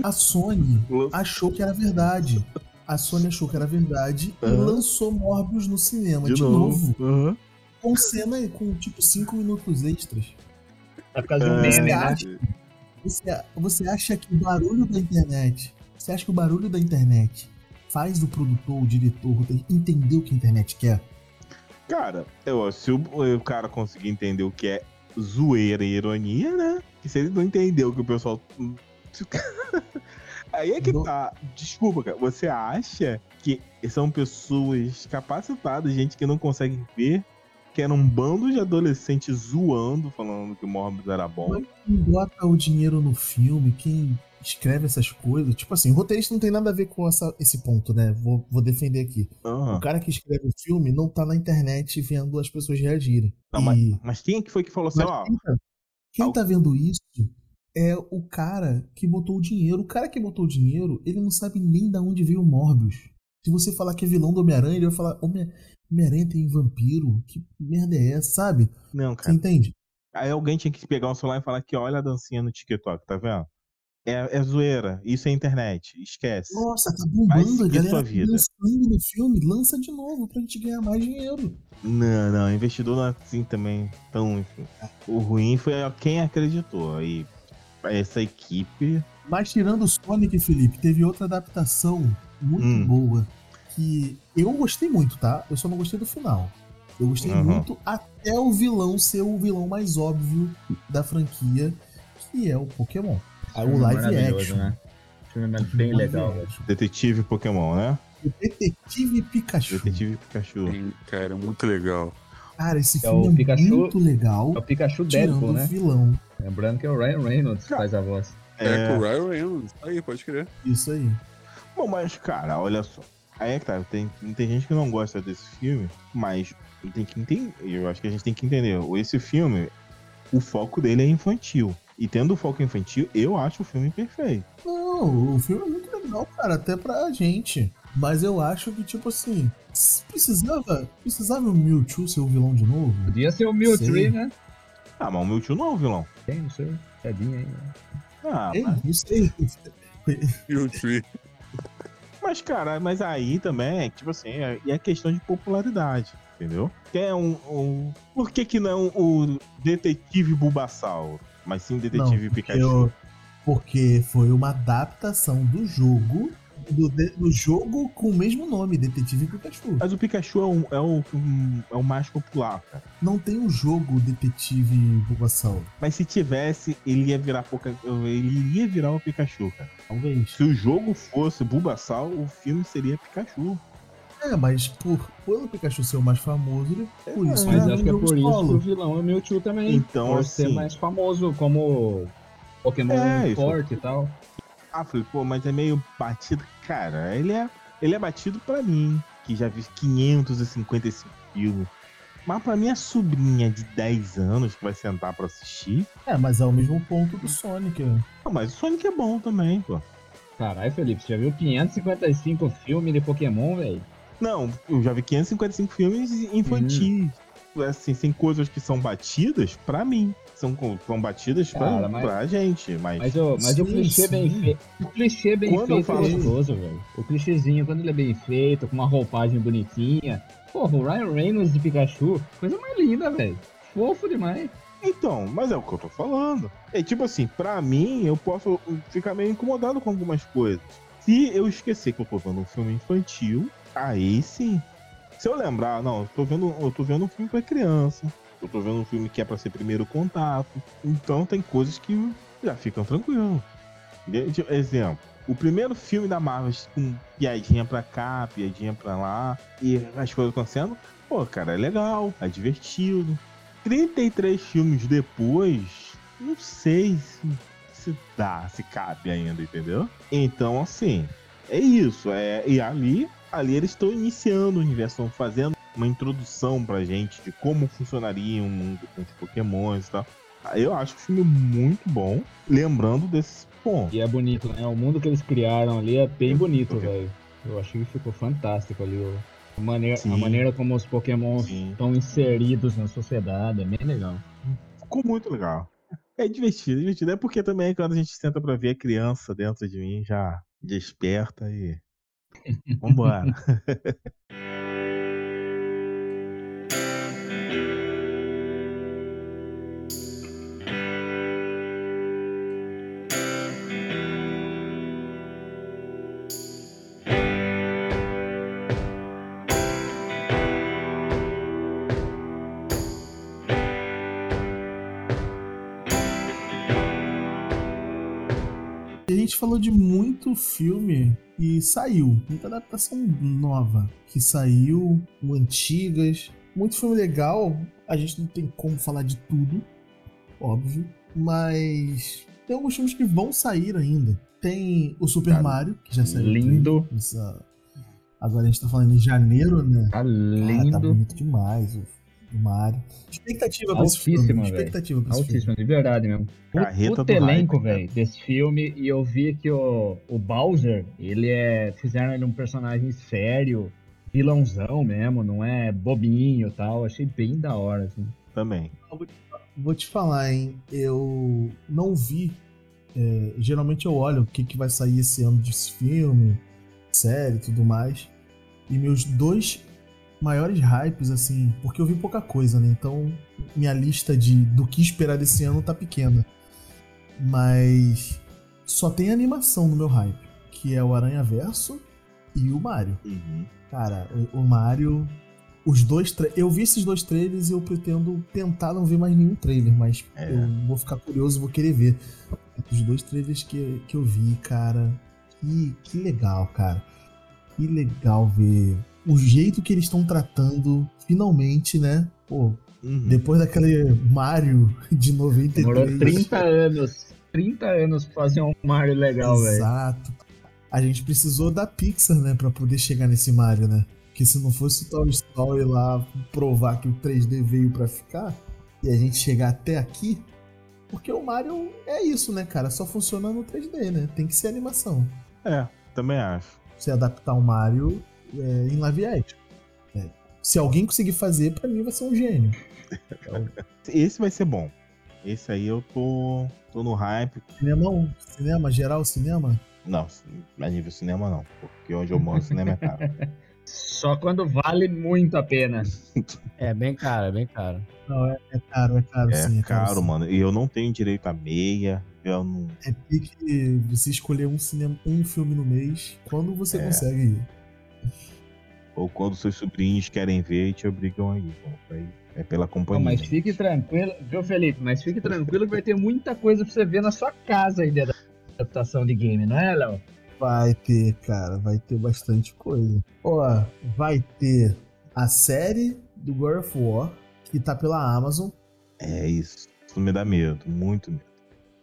A Sony achou que era verdade. A Sony achou que era verdade e Aham. lançou Morbius no cinema de, De novo. novo. Uhum. Com cena com tipo 5 minutos extras. É por causa do É. meme, né? acha? Você, você acha que o barulho da internet. Você acha que o barulho da internet faz o produtor, o diretor, entender o que a internet quer? Cara, eu, se o, o cara conseguir entender o que é zoeira e ironia, né? Que se ele não entendeu o que o pessoal. Aí é que Não. tá. Desculpa, cara. Você acha que são pessoas capacitadas, gente que não consegue ver, que era um bando de adolescentes zoando, falando que o Morbius era bom? Quem bota o dinheiro no filme, quem escreve essas coisas. Tipo assim, o roteirista não tem nada a ver com essa- esse ponto, né? Vou, vou defender aqui. Aham. O cara que escreve o filme não tá na internet vendo as pessoas reagirem. Não, E- mas, mas quem que foi que falou assim, ó? quem, tá, quem tá vendo isso é o cara que botou o dinheiro. O cara que botou o dinheiro, ele não sabe nem da onde veio o Morbius. Se você falar que é vilão do Homem-Aranha, ele vai falar: Homem- Homem-Aranha tem vampiro? Que merda é essa, sabe? Não, Você cara. entende? Aí alguém tinha que pegar o celular e falar que olha a dancinha no TikTok, tá vendo? É, é zoeira, isso é internet, esquece. Nossa, tá bombando, a galera tá lançando no filme, lança de novo pra gente ganhar mais dinheiro. Não, não, investidor não é assim também. Então, enfim. O ruim foi quem acreditou. Aí, essa equipe. Mas tirando o Sonic, Felipe, teve outra adaptação muito Hum. boa. Que eu gostei muito, tá? Eu só não gostei do final. Eu gostei Aham. muito até o vilão ser o vilão mais óbvio da franquia, que é o Pokémon. Ah, o Filme live action. né? Filme é bem legal. Detetive Pokémon, né? O Detetive Pikachu. Detetive Pikachu. Sim, Cara, muito legal. Cara, esse É filme o é Pikachu- muito legal. É o Pikachu Deadpool, o né? vilão. Lembrando que é o Ryan Reynolds que faz a voz. É, com o Ryan Reynolds. Aí, pode crer. Isso aí. Bom, mas, cara, olha só. Aí é que tá, tem, tem gente que não gosta desse filme, mas tem que entender. Eu acho que a gente tem que entender. Esse filme, o foco dele é infantil. E tendo o foco infantil, eu acho o filme perfeito. Não, o filme é muito legal, cara, até pra gente. Mas eu acho que, tipo assim, precisava, precisava o Mewtwo ser o vilão de novo? Podia ser o Mewtwo, né? Ah, mas o Mewtwo não é o vilão. Tem, não sei. Tadinho aí. né? Ah, Ei, mas, não sei. O Tree. mas, cara, mas aí também, é, tipo assim, é, e é questão de popularidade, entendeu? Que é um, um- Por que que não o Detetive Bulbasauro, mas sim o Detetive porque, Pikachu? eu- porque foi uma adaptação do jogo, do, do jogo com o mesmo nome, Detetive Pikachu. Mas o Pikachu é, um- é o, um- é o mais popular, cara. Não tem o jogo Detetive Bulbasaur, Mas se tivesse, ele ia virar ele iria virar o Pikachu, cara. talvez. Se o jogo fosse Bulbasaur, o filme seria Pikachu. É, mas por, pelo Pikachu ser o mais famoso, ele- por isso Mas é acho que é por isso que o vilão é o Mewtwo também. Então, por ser assim- mais famoso como Pokémon É, isso. forte e tal. Ah, falei, pô, mas é meio batido. Cara, ele é, ele é batido pra mim, que já vi 555 filmes. Mas pra minha sobrinha de 10 anos que vai sentar pra assistir. É, mas é o mesmo ponto do Sonic. Não, mas o Sonic é bom também, pô. Caralho, Felipe, você já viu 555 filmes de Pokémon, velho? Não, eu já vi 555 filmes infantis. Assim, sem coisas que são batidas pra mim. São, são batidas pra, Cara, mas- pra gente. Mas, Mas, o, mas o Sim, clichê bem sim. feito. O clichê bem Quando feito é falo- gostoso, velho. O clichêzinho, quando ele é bem feito, com uma roupagem bonitinha. Porra, o Ryan Reynolds de Pikachu, coisa mais linda, velho. Fofo demais. Então, mas é o que eu tô falando. É tipo assim, pra mim, eu posso ficar meio incomodado com algumas coisas. Se eu esquecer que eu tô vendo um filme infantil, aí sim. Se eu lembrar, não, eu tô vendo, eu tô vendo um filme pra criança. Eu tô vendo um filme que é pra ser primeiro contato. Então tem coisas que já ficam de- Exemplo, o primeiro filme da Marvel com piadinha pra cá, piadinha pra lá, e as coisas acontecendo, pô, cara, é legal, é divertido. 33 filmes depois, não sei se, se dá, se cabe ainda, entendeu? Então, assim, é isso. É, e ali, ali eles estão iniciando o universo, estão fazendo uma introdução pra gente de como funcionaria um mundo com os pokémons e tal. Aí Eu acho o filme muito bom, lembrando desse ponto. E é bonito, né? O mundo que eles criaram ali é bem bonito, Ok. velho. Eu achei que ficou fantástico ali. A maneira, a maneira como os Pokémons Sim. estão inseridos na sociedade é bem legal. Ficou muito legal. É divertido, é divertido. É porque também quando a gente senta pra ver a criança dentro de mim já desperta e. Vambora. falou de muito filme e saiu, muita adaptação nova que saiu, ou antigas, muito filme legal. A gente não tem como falar de tudo, óbvio, mas tem alguns filmes que vão sair ainda. Tem o Super Cara, Mario, que já saiu. lindo. Essa- Agora a gente tá falando em janeiro, né? Tá Ah, tá lindo. bonito demais o, o Mario. Expectativa pra esse Altíssima, filme. velho. Expectativa pra esse filme. De verdade mesmo. Carreta O, do o elenco, cara. velho, desse filme, e eu vi que o, o Bowser, ele é. Fizeram ele um personagem sério, vilãozão mesmo, não é bobinho e tal. Achei bem da hora, assim. Também. Vou te falar, hein? Eu não vi. é, geralmente eu olho o que, que vai sair esse ano desse filme, série e tudo mais. E meus dois maiores hypes, assim, porque eu vi pouca coisa, né? Então minha lista de do que esperar desse ano tá pequena. Mas só tem animação no meu hype, que é o Aranha Verso e o Mario. Uhum. Cara, o, o Mario. Os dois. Eu vi esses dois trailers e eu pretendo tentar não ver mais nenhum trailer, mas É. eu vou ficar curioso e vou querer ver. Os dois trailers que, que eu vi, cara. Que, que legal, cara. Que legal ver o jeito que eles estão tratando, finalmente, né? Pô, Uhum. depois daquele Mario de 93. Demorou 30 anos. 30 anos pra fazer um Mario legal, velho. Exato. A gente precisou da Pixar, né, pra poder chegar nesse Mario, né? Porque se não fosse o Toy Story lá provar que o 3D veio pra ficar e a gente chegar até aqui, porque o Mario é isso, né, cara? Só funciona no 3D, né? Tem que ser animação. É, também acho. Você adaptar o Mario é, em live action. É. Se alguém conseguir fazer, pra mim vai ser um gênio. Esse vai ser bom. Esse aí eu tô, tô no hype. Cinema 1, cinema, geral cinema? Não, a nível cinema não. Porque onde eu moro, cinema é caro. Só quando vale muito a pena. É bem caro, é bem caro. Não, é, é caro, é caro É sim. caro, sim. mano. E eu não tenho direito a meia. Eu não. É pique você escolher um, cinema, um filme no mês, quando você É. consegue ir. Ou quando seus sobrinhos querem ver e te obrigam a ir. Bom, aí é pela Não, companhia. mas fique tranquilo, viu, Felipe? Mas fique tranquilo que vai ter muita coisa pra você ver na sua casa aí de adaptação de game, não é, Léo? Vai ter, cara, vai ter bastante coisa. Ó, vai ter a série do God of War, que tá pela Amazon. É isso. Isso me dá medo, muito medo.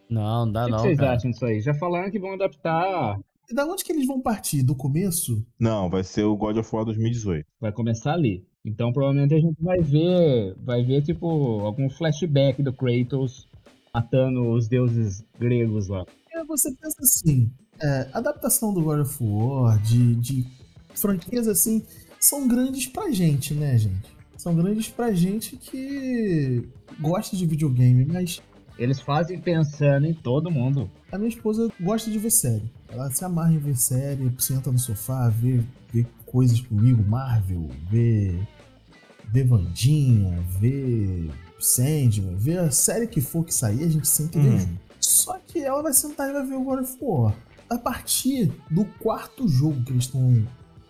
Não, não dá o que, que não, vocês cara. acham disso aí? Já falaram que vão adaptar. E da onde que eles vão partir? Do começo? Não, vai ser o God of War 2018. Vai começar ali. Então provavelmente a gente vai ver, vai ver tipo algum flashback do Kratos matando os deuses gregos lá. É, você pensa assim, é, adaptação do God of War, de, de franquias assim, são grandes pra gente, né, gente? São grandes pra gente que gosta de videogame, mas Eles fazem pensando em todo mundo. a minha esposa gosta de ver série. Ela se amarra em ver série, senta no sofá, vê, vê coisas comigo, Marvel, vê, vê Vandinha, vê Sandman, vê a série que for que sair, a gente senta e vê junto. Só que ela vai sentar e vai ver o God of War. A partir do quarto jogo que eles estão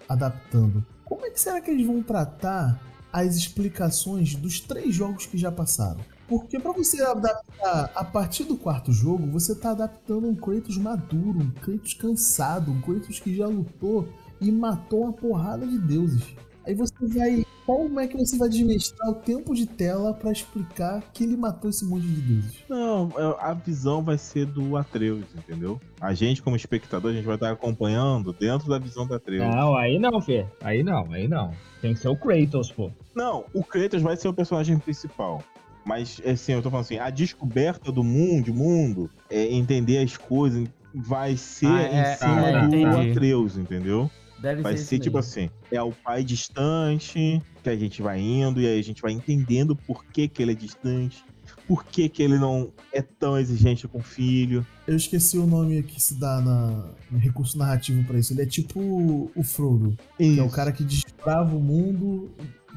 adaptando, como é que será que eles vão tratar as explicações dos três jogos que já passaram? Porque pra você adaptar a partir do quarto jogo, você tá adaptando um Kratos maduro, um Kratos cansado, um Kratos que já lutou e matou uma porrada de deuses. Aí você vai. Como é que você vai desmestrar o tempo de tela pra explicar que ele matou esse monte de deuses? Não, é, a visão vai ser do Atreus, entendeu? A gente, como espectador, a gente vai estar acompanhando dentro da visão do Atreus. Não, aí não, Fê. Aí não, aí não. Tem que ser o Kratos, pô. Não, o Kratos vai ser o personagem principal. Mas, assim, eu tô falando assim, a descoberta do mundo, mundo, é, entender as coisas, vai ser Ah, em é, cima é, do entendi. Atreus, entendeu? Deve Vai ser, ser isso tipo assim, é o pai distante, que a gente vai indo, e aí a gente vai entendendo por que, que ele é distante, por que, que ele não é tão exigente com o filho. Eu esqueci o nome que se dá na, no recurso narrativo pra isso. Ele é tipo o Frodo, que é o Isso. cara que desbrava o mundo,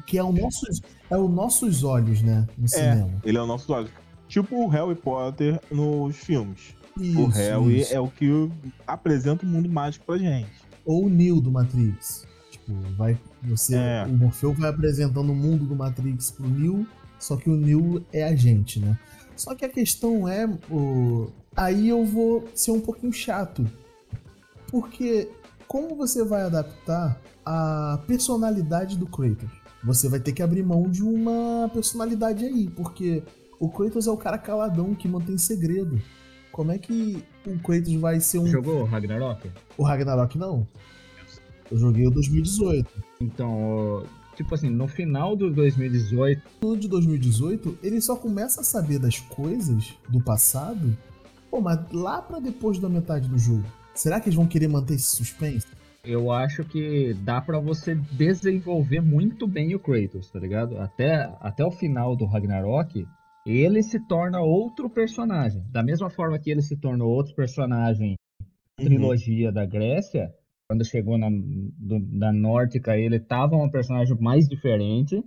que é o nossos, é o nossos olhos, né, no cinema. Ele é o nosso lado. Tipo o Harry Potter nos filmes. o Isso, Harry isso. é o que apresenta o mundo mágico pra gente. Ou o Neo do Matrix. Tipo, vai, você, É. o Morfeu vai apresentando o mundo do Matrix pro Neo, só que o Neo é a gente, né? Só que a questão é, o... aí eu vou ser um pouquinho chato. Porque como você vai adaptar a personalidade do Kratos? Você vai ter que abrir mão de uma personalidade aí, porque o Kratos é o cara caladão que mantém segredo. Como é que o Kratos vai ser um Jogou Ragnarok? o Ragnarok não. Eu joguei o 2018. Então, tipo assim, no final do 2018, No de 2018, ele só começa a saber das coisas do passado, pô, mas lá pra depois da metade do jogo. Será que eles vão querer manter esse suspense? Eu acho que dá pra você desenvolver muito bem o Kratos, tá ligado? Até, até o final do Ragnarok, ele se torna outro personagem. Da mesma forma que ele se tornou outro personagem na trilogia da Grécia, quando chegou na, do, da Nórdica, ele tava um personagem mais diferente.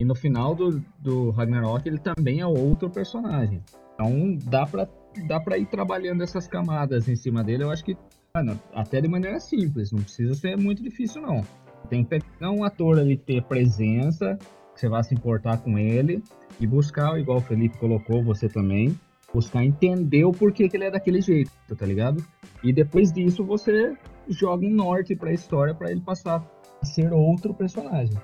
E no final do, do Ragnarok, ele também é outro personagem. Então dá pra, dá pra ir trabalhando essas camadas em cima dele. Eu acho que, mano, até de maneira simples. Não precisa ser muito difícil, não. Tem que pegar um ator ali, ter presença, que você vai se importar com ele. E buscar, igual o Felipe colocou, você também, buscar entender o porquê que ele é daquele jeito, tá ligado? E depois disso você joga um norte pra história pra ele passar a ser outro personagem.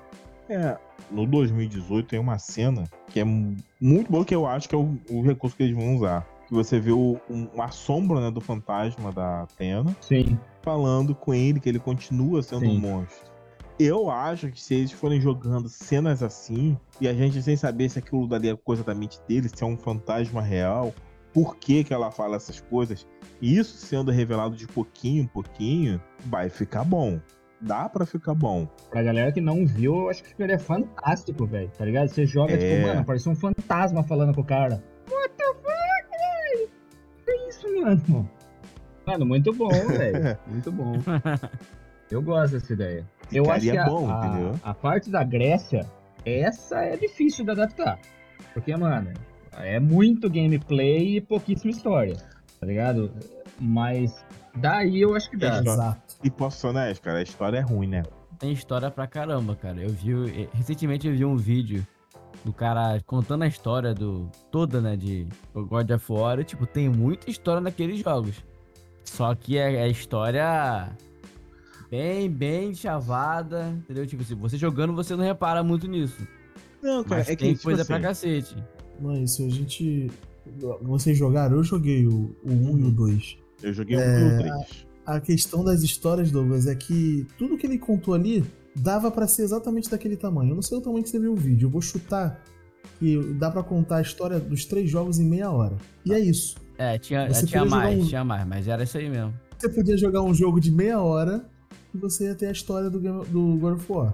É, no 2018 tem uma cena que é mu- muito boa, que eu acho que é o, o recurso que eles vão usar. Que você vê o, um, uma sombra né, do fantasma da Atena Sim, falando com ele que ele continua sendo Sim. um monstro. Eu acho que se eles forem jogando cenas assim, e a gente sem saber se aquilo dali é coisa da mente dele, se é um fantasma real, por que, que ela fala essas coisas, isso sendo revelado de pouquinho em pouquinho, vai ficar bom. Dá pra ficar bom. pra galera que não viu, eu acho que ficaria fantástico, velho, tá ligado? Você joga, É. tipo, mano, parece um fantasma falando com o cara. Que isso, mano? Mano, muito bom, velho. Muito bom. Eu gosto dessa ideia. Eu acho que Ficaria a, bom, a- entendeu? a parte da Grécia, essa é difícil de adaptar. Porque, mano, é muito gameplay e pouquíssima história, tá ligado? Mas daí eu acho que dá. Exato. E posso ser honesto, cara, a história é ruim, né? Tem história pra caramba, cara. Eu vi. Recentemente eu vi um vídeo do cara contando a história do. toda, né? De God of War. Tipo, tem muita história naqueles jogos. Só que é, é história bem, bem chavada. Entendeu? Tipo, se você jogando, você não repara muito nisso. Não, cara, Mas é que tem tipo coisa assim, pra cacete. Não é isso, a gente. Vocês jogaram? Eu joguei o, o 1 e o 2. eu joguei um É, e o 3. A questão das histórias, Douglas, é que tudo que ele contou ali dava pra ser exatamente daquele tamanho. Eu não sei o tamanho que você viu o vídeo, eu vou chutar que dá pra contar a história dos três jogos em meia hora. E é isso. É, tinha, Você é, tinha mais, um- tinha mais, mas era isso aí mesmo. Você podia jogar um jogo de meia hora e você ia ter a história do, Game- do God of War.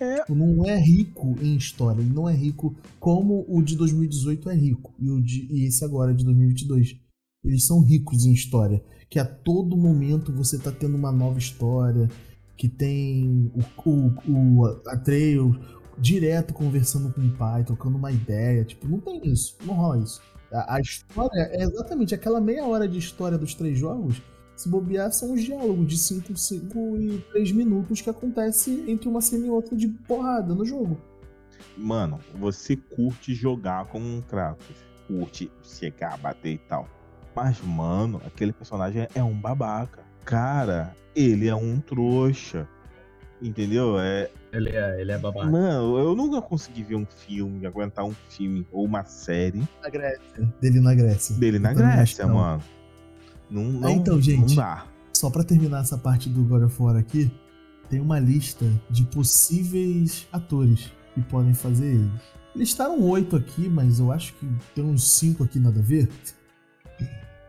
É. Tipo, não é rico em história, ele não é rico como o de 2018 é rico e, o de, e esse agora de 2022. Eles são ricos em história, que a todo momento você tá tendo uma nova história, que tem o, o, o Atreus direto conversando com o pai, trocando uma ideia, tipo, não tem isso, não rola isso. A, a história é exatamente aquela meia hora de história dos três jogos. Se bobear, são os diálogos de 5, 5 e 3 minutos que acontece entre uma cena e outra de porrada no jogo. Mano, você curte jogar com um Kratos. Curte chegar, bater e tal. Mas, mano, aquele personagem é um babaca. Cara, ele é um trouxa. Entendeu? É, Ele é, ele é babaca. Mano, eu nunca consegui ver um filme, aguentar um filme ou uma série Na Grécia. Dele na Grécia. dele na Grécia, não. mano. Não, não, então, gente. Não dá. Só pra terminar essa parte do God of War aqui, tem uma lista de possíveis atores que podem fazer eles. Listaram oito aqui, mas eu acho que tem uns cinco aqui nada a ver.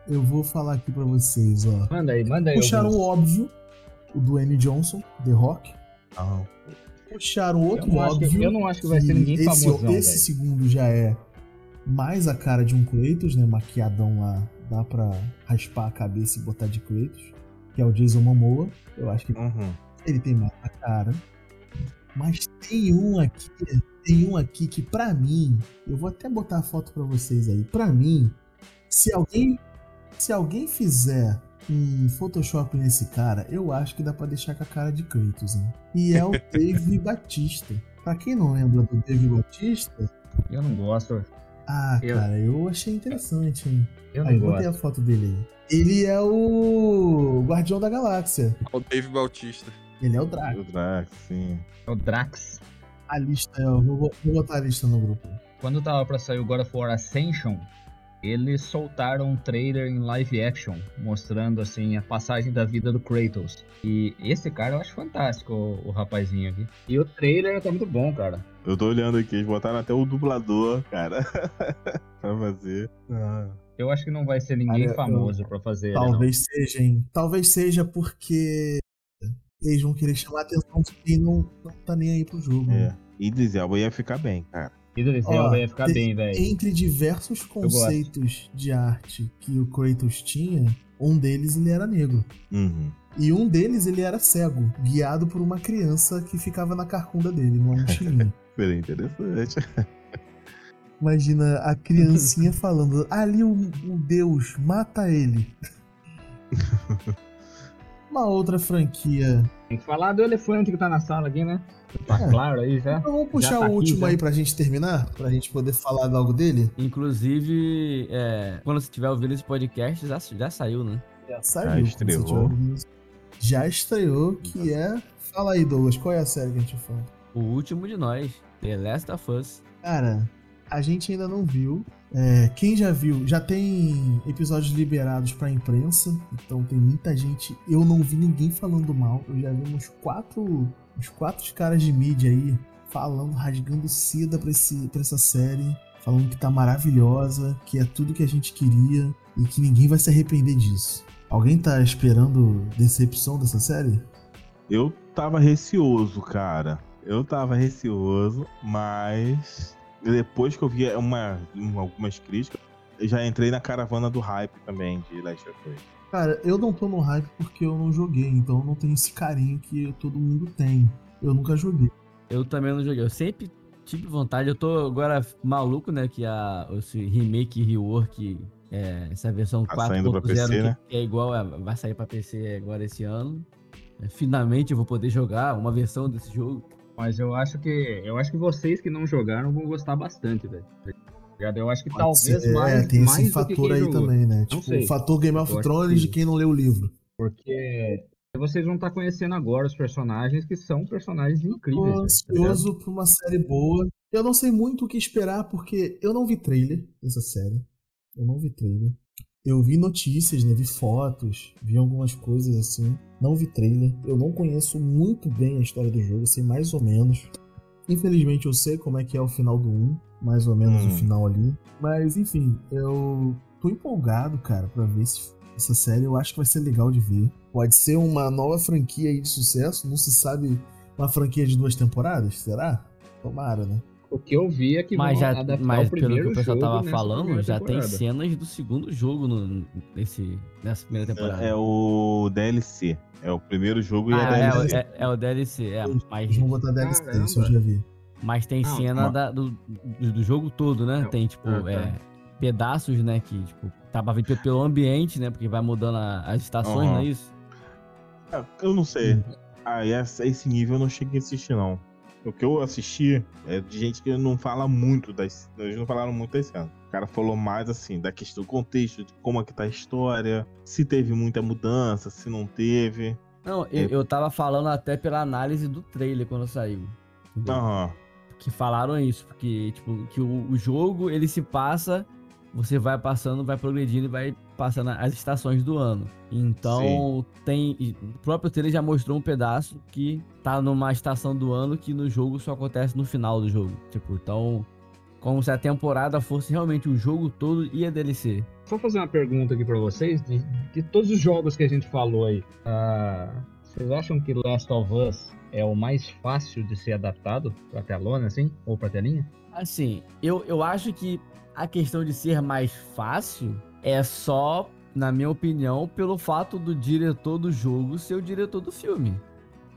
Eu vou falar aqui pra vocês, ó. Manda aí, manda aí. Puxaram o óbvio, o Dwayne Johnson, The Rock. Não. Puxaram outro Eu acho que- óbvio. eu não acho que vai ser ninguém esse, famosão, Esse velho. segundo já é mais a cara de um Kratos, né? Maquiadão lá. Dá pra raspar a cabeça e botar de Kratos. Que é o Jason Momoa. Eu acho que Uhum. ele tem mais a cara. Mas tem um aqui, tem um aqui que pra mim, eu vou até botar a foto pra vocês aí. Pra mim, se alguém se alguém fizer um Photoshop nesse cara, eu acho que dá pra deixar com a cara de Kratos, hein? E é o Dave Batista. Pra quem não lembra do Dave Batista, Eu não gosto. ah, Eu- cara, eu achei interessante, hein? Eu não Aí, botei gosto. a foto dele aí. Ele é o Guardião da Galáxia. O Dave Bautista. Ele é o Draco. O Drax, sim. É o Drax. A lista, eu vou, vou botar a lista no grupo. Quando tava pra sair o God of War Ascension, eles soltaram um trailer em live action, mostrando assim a passagem da vida do Kratos. E esse cara eu acho fantástico, o, o rapazinho aqui. E o trailer tá muito bom, cara. Eu tô olhando aqui, eles botaram até o dublador, cara. pra fazer. Ah. Eu acho que não vai ser ninguém Cara, eu- famoso pra fazer. ele, não. Talvez seja, hein? Talvez seja porque eles vão querer chamar a atenção de quem não, não tá nem aí pro jogo. É. né? Idris Elba ia ficar bem, cara. Idris ia ficar bem, velho. Entre diversos conceitos de arte que o Kratos tinha, um deles ele era negro. Uhum. E um deles ele era cego, guiado por uma criança que ficava na carcunda dele, numa mochilinha. Seria interessante. Imagina a criancinha falando: ali o, o Deus, mata ele. Uma outra franquia. Tem que falar do elefante que tá na sala aqui, né? Tá É. claro aí já. Então vamos puxar tá o aqui, último já. aí pra gente terminar? Pra gente poder falar algo dele? Inclusive, é, quando você estiver ouvindo esse podcast, já, já saiu, né? Já saiu. Já estreou. tiver. Já estreou, que é. Fala aí, Douglas, qual é a série que a gente fala? O último de nós, The Last of Us. Cara, a gente ainda não viu. É, quem já viu, já tem episódios liberados pra imprensa, então tem muita gente. Eu não vi ninguém falando mal. Eu já vi uns quatro, uns quatro caras de mídia aí falando, rasgando seda pra, esse, pra essa série, falando que tá maravilhosa, que é tudo que a gente queria e que ninguém vai se arrepender disso. Alguém tá esperando decepção dessa série? Eu tava receoso, cara. Eu tava receoso, mas depois que eu vi uma, uma- algumas críticas, eu já entrei na caravana do hype também de Last of Us. Cara, eu não tô no hype porque eu não joguei, então eu não tenho esse carinho que todo mundo tem. Eu nunca joguei. Eu também não joguei. Eu sempre tive vontade. Eu tô agora maluco, né? Que a, esse remake rework, é, essa versão Tá 4.0, saindo pra PC, que, né? é igual, a- vai sair pra PC agora esse ano. É, finalmente eu vou poder jogar uma versão desse jogo. Mas eu acho que. Eu acho que vocês que não jogaram vão gostar bastante, velho. Tá? Eu acho que Pode talvez ser, mais. é, tem mais esse fator aí jogou. também, né? Tipo, o fator Game of Thrones que- de quem não leu o livro. Porque vocês vão estar conhecendo agora os personagens que são personagens Tô incríveis. velho, tá ansioso pra uma série boa. Eu não sei muito o que esperar, porque eu não vi trailer dessa série. Eu não vi trailer. Eu vi notícias, né? Vi fotos, vi algumas coisas assim. Não vi trailer. Eu não conheço muito bem a história do jogo, sei mais ou menos. Infelizmente eu sei como é que é o final do 1, mais ou menos Hum. o final ali. Mas enfim, eu tô empolgado, cara, pra ver essa série. Eu acho que vai ser legal de ver. Pode ser uma nova franquia aí de sucesso, não se sabe uma franquia de duas temporadas, será? Tomara, né? O que eu vi é que Mas, vão já, adaptar mas o pelo que o pessoal jogo tava falando, já tem cenas do segundo jogo no, nesse, nessa primeira temporada. É o DLC. É o primeiro jogo e Ah, a é, o- DLC. é, é o DLC, é. Mas, vão botar DLC, Caramba. isso eu já vi. mas tem Ah, cena uma- da- do, do, do jogo todo, né? É, Tem, tipo, ah, tá. é, pedaços, né? Que, tipo, tá pra vir pe- pelo ambiente, né? Porque vai mudando a- as estações, Aham. não é isso? Ah, Eu não sei. Ah, essa- esse nível eu não cheguei a assistir, não. O que eu assisti é de gente que não fala muito das. Eles não falaram muito das cenas. O cara falou mais assim, da questão do contexto, de como é que tá a história, se teve muita mudança, se não teve. Não, eu, eu tava falando até pela análise do trailer quando saiu. Aham. que falaram isso, porque tipo, que o, o jogo ele se passa, você vai passando, vai progredindo e vai passando as estações do ano. Então tem. e O próprio trailer já mostrou um pedaço que tá numa estação do ano que no jogo só acontece no final do jogo. Tipo, então. Como se a temporada fosse realmente o jogo todo e a DLC. Só fazer uma pergunta aqui pra vocês. De, de todos os jogos que a gente falou aí, ah, vocês acham que Last of Us é o mais fácil de ser adaptado pra telona, assim? Ou pra telinha? Assim, eu, eu acho que a questão de ser mais fácil é só, na minha opinião, pelo fato do diretor do jogo ser o diretor do filme.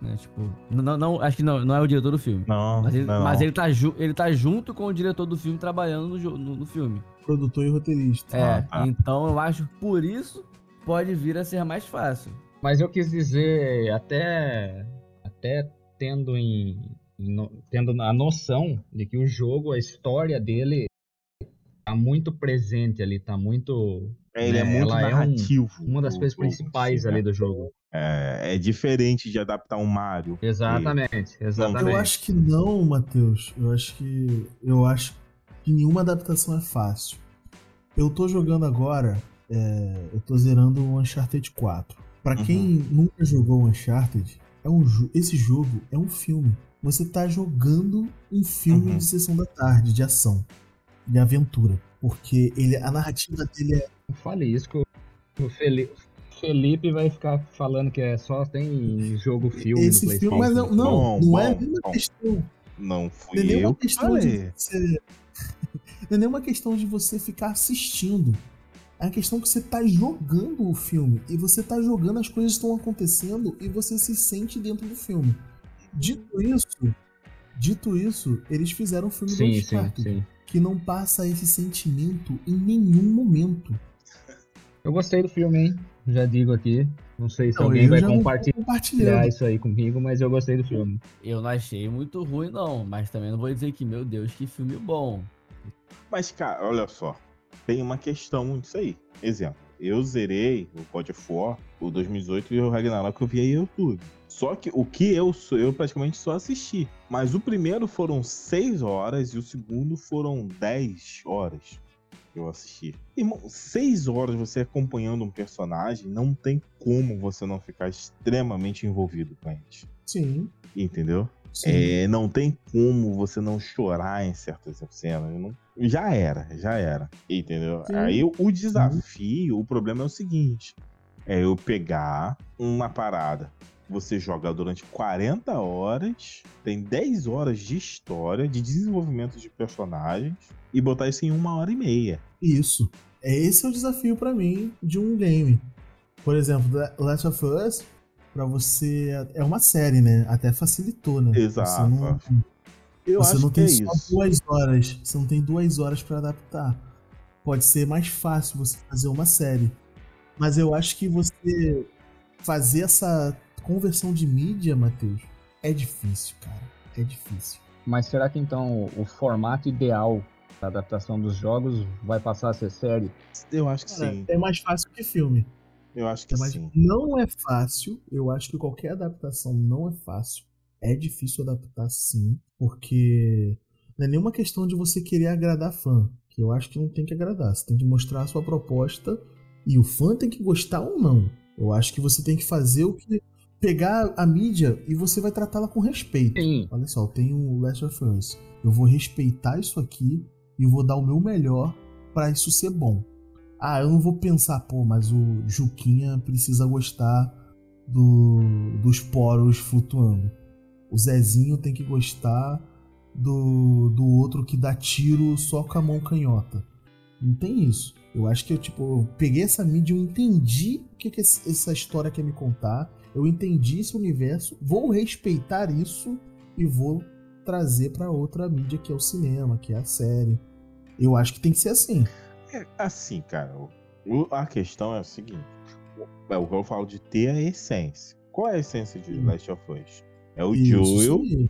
Né? Tipo, não, não, acho que não, não é o diretor do filme. Não, Mas, ele, não. mas ele, tá ju- ele tá junto com o diretor do filme trabalhando no, no, no filme. Produtor e roteirista. É, Ah, tá. então eu acho que por isso pode vir a ser mais fácil. Mas eu quis dizer, até, até tendo, em, em no- tendo a noção de que o jogo, a história dele tá muito presente ali, tá muito. É, ele é né, muito ela é um- narrativo. uma das o coisas jogo, principais assim, ali né? do jogo. É, é diferente de adaptar um Mario. Exatamente, exatamente. Eu acho que não, Matheus. Eu acho que. Eu acho que nenhuma adaptação é fácil. Eu tô jogando agora. é, eu tô zerando o Uncharted 4. Pra Uhum. quem nunca jogou o Uncharted, é um, esse jogo é um filme. Você tá jogando um filme Uhum. de sessão da tarde, de ação, de aventura. Porque ele, a narrativa dele é. Não fale isso que o- o Felipe, Felipe vai ficar falando que é só tem jogo filme esse no filme, mas não, não, Bom, não é bom, nenhuma bom. questão. Não fui Não é nenhuma eu que questão de falei. você. Não é nenhuma questão de você ficar assistindo. É a questão que você tá jogando o filme. E você tá jogando, as coisas estão acontecendo e você se sente dentro do filme. Dito isso, dito isso, eles fizeram um filme do Sim, sim, Uncharted sim. Que não passa esse sentimento em nenhum momento. Eu gostei do filme, hein? Já digo aqui. Não sei se Então, alguém vai não compartilhar isso aí comigo, mas eu gostei do filme. Eu não achei muito ruim, não, mas também não vou dizer que, meu Deus, que filme bom. Mas, cara, olha só. Tem uma questão disso aí. Exemplo, eu zerei o God of War, o 2018 e o Ragnarok que eu vi aí no YouTube. Só que o que eu sou, eu praticamente só assisti. Mas o primeiro foram 6 horas e o segundo foram 10 horas que eu assisti. Irmão, 6 horas você acompanhando um personagem, não tem como você não ficar extremamente envolvido com a gente. Sim, Entendeu? sim. É, não tem como você não chorar em certas cenas. não- já era, já era. Entendeu? Sim. Aí o, o desafio, o problema é o seguinte: é eu pegar uma parada. Você joga durante 40 horas, tem 10 horas de história, de desenvolvimento de personagens, e botar isso em uma hora e meia. Isso. É esse é o desafio pra mim de um game. Por exemplo, The Last of Us, pra você é uma série, né? Até facilitou, né? Exato. Você não, Eu você acho não tem é só isso. duas horas. Você não tem duas horas pra adaptar. Pode ser mais fácil você fazer uma série. Mas eu acho que você fazer essa conversão de mídia, Matheus, é difícil, cara. É difícil. Mas será que então o formato ideal da adaptação dos jogos vai passar a ser série? Eu acho que Cara, sim. é mais fácil que filme. Eu acho que É mais- sim. Não é fácil. Eu acho que qualquer adaptação não é fácil. É difícil adaptar sim, porque não é nenhuma questão de você querer agradar fã, que eu acho que não tem que agradar. Você tem que mostrar a sua proposta E o fã tem que gostar ou não. Eu acho que você tem que fazer o que. Pegar a mídia e você vai tratá-la com respeito. Sim. Olha só, eu tenho o Last of Us. Eu vou respeitar isso aqui e vou dar o meu melhor pra isso ser bom. Ah, eu não vou pensar, pô, mas o Juquinha precisa gostar do, dos poros flutuando. O Zezinho tem que gostar do, do outro que dá tiro só com a mão canhota. Não tem isso. Eu acho que eu, tipo, eu peguei essa mídia, eu entendi o que, que essa história quer me contar. Eu entendi esse universo, vou respeitar isso e vou trazer pra outra mídia que é o cinema, que é a série. Eu acho que tem que ser assim. É, assim, cara, o- a questão é o seguinte: é o que eu falo de ter a essência. Qual é a essência de Hum. Last of Us? É o Isso, Joel, aí.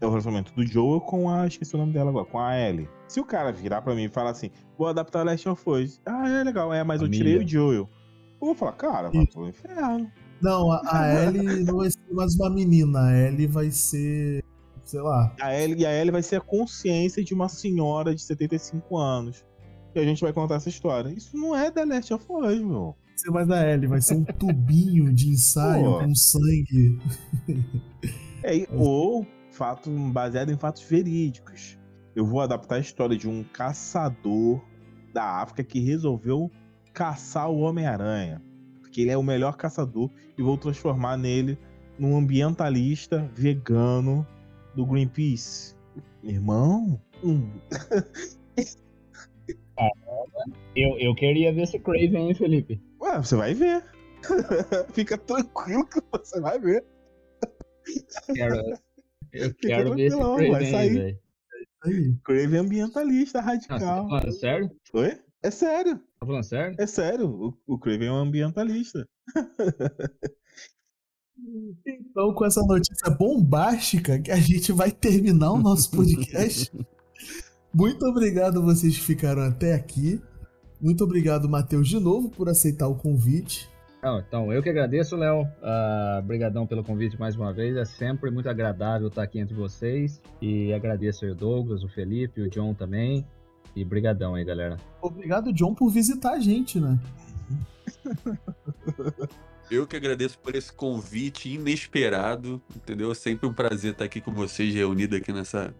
é o relacionamento do Joel com a. Esqueci o nome dela agora, com a Ellie. Se o cara virar pra mim e falar assim, vou adaptar Last of Us. Ah, é legal, é, mas eu Família. tirei o Joel. Eu vou falar, cara, vai pro inferno. Não, a, a Ellie não vai ser mais uma menina. A Ellie vai ser. Sei lá. A Ellie, e a Ellie vai ser a consciência de uma senhora de 75 anos. E a gente vai contar essa história. Isso não é The Last of Us, meu. Vai ser mais a Ellie, vai ser um tubinho de ensaio Pô. com sangue. É, ou fato baseado em fatos verídicos. Eu vou adaptar a história de um caçador da África que resolveu caçar o Homem-Aranha. Porque ele é o melhor caçador e vou transformar nele num ambientalista vegano do Greenpeace. Irmão? Hum. Eu, eu queria ver esse Craven, hein, Felipe? Ué, você vai ver. Fica tranquilo que você vai ver. Quero, eu Fica quero ver esse vai Craven aí, sair. Aí. Crave é ambientalista radical. falando sério? Oi? É sério. Tá falando sério? É sério, o, o Craven é um ambientalista. Então, com essa notícia bombástica, que a gente vai terminar o nosso podcast. Muito obrigado a vocês que ficaram até aqui. Muito obrigado, Matheus, de novo, por aceitar o convite. Então, eu que agradeço, Léo. Ah, Obrigadão pelo convite mais uma vez. É sempre muito agradável estar aqui entre vocês. E agradeço o Douglas, o Felipe, o John também. E brigadão aí, galera. Obrigado, John, por visitar a gente, né? Eu que agradeço por esse convite inesperado, entendeu? É sempre um prazer estar aqui com vocês, reunido aqui nessa,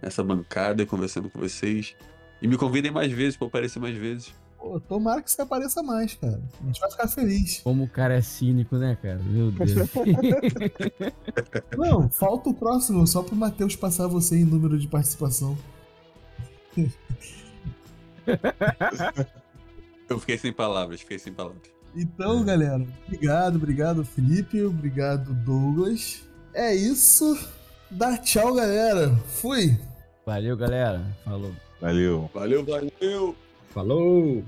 nessa bancada, conversando com vocês. E me convidem mais vezes para aparecer mais vezes. Pô, tomara que você apareça mais, cara. A gente vai ficar feliz. Como o cara é cínico, né, cara? Meu Deus. Não, falta o próximo, só pro Matheus passar você em número de participação. Eu fiquei sem palavras, fiquei sem palavras. Então, galera, obrigado, obrigado, Felipe, obrigado, Douglas. É isso. Dá tchau, galera. Fui. Valeu, galera. Falou. Valeu. Valeu, valeu! Falou!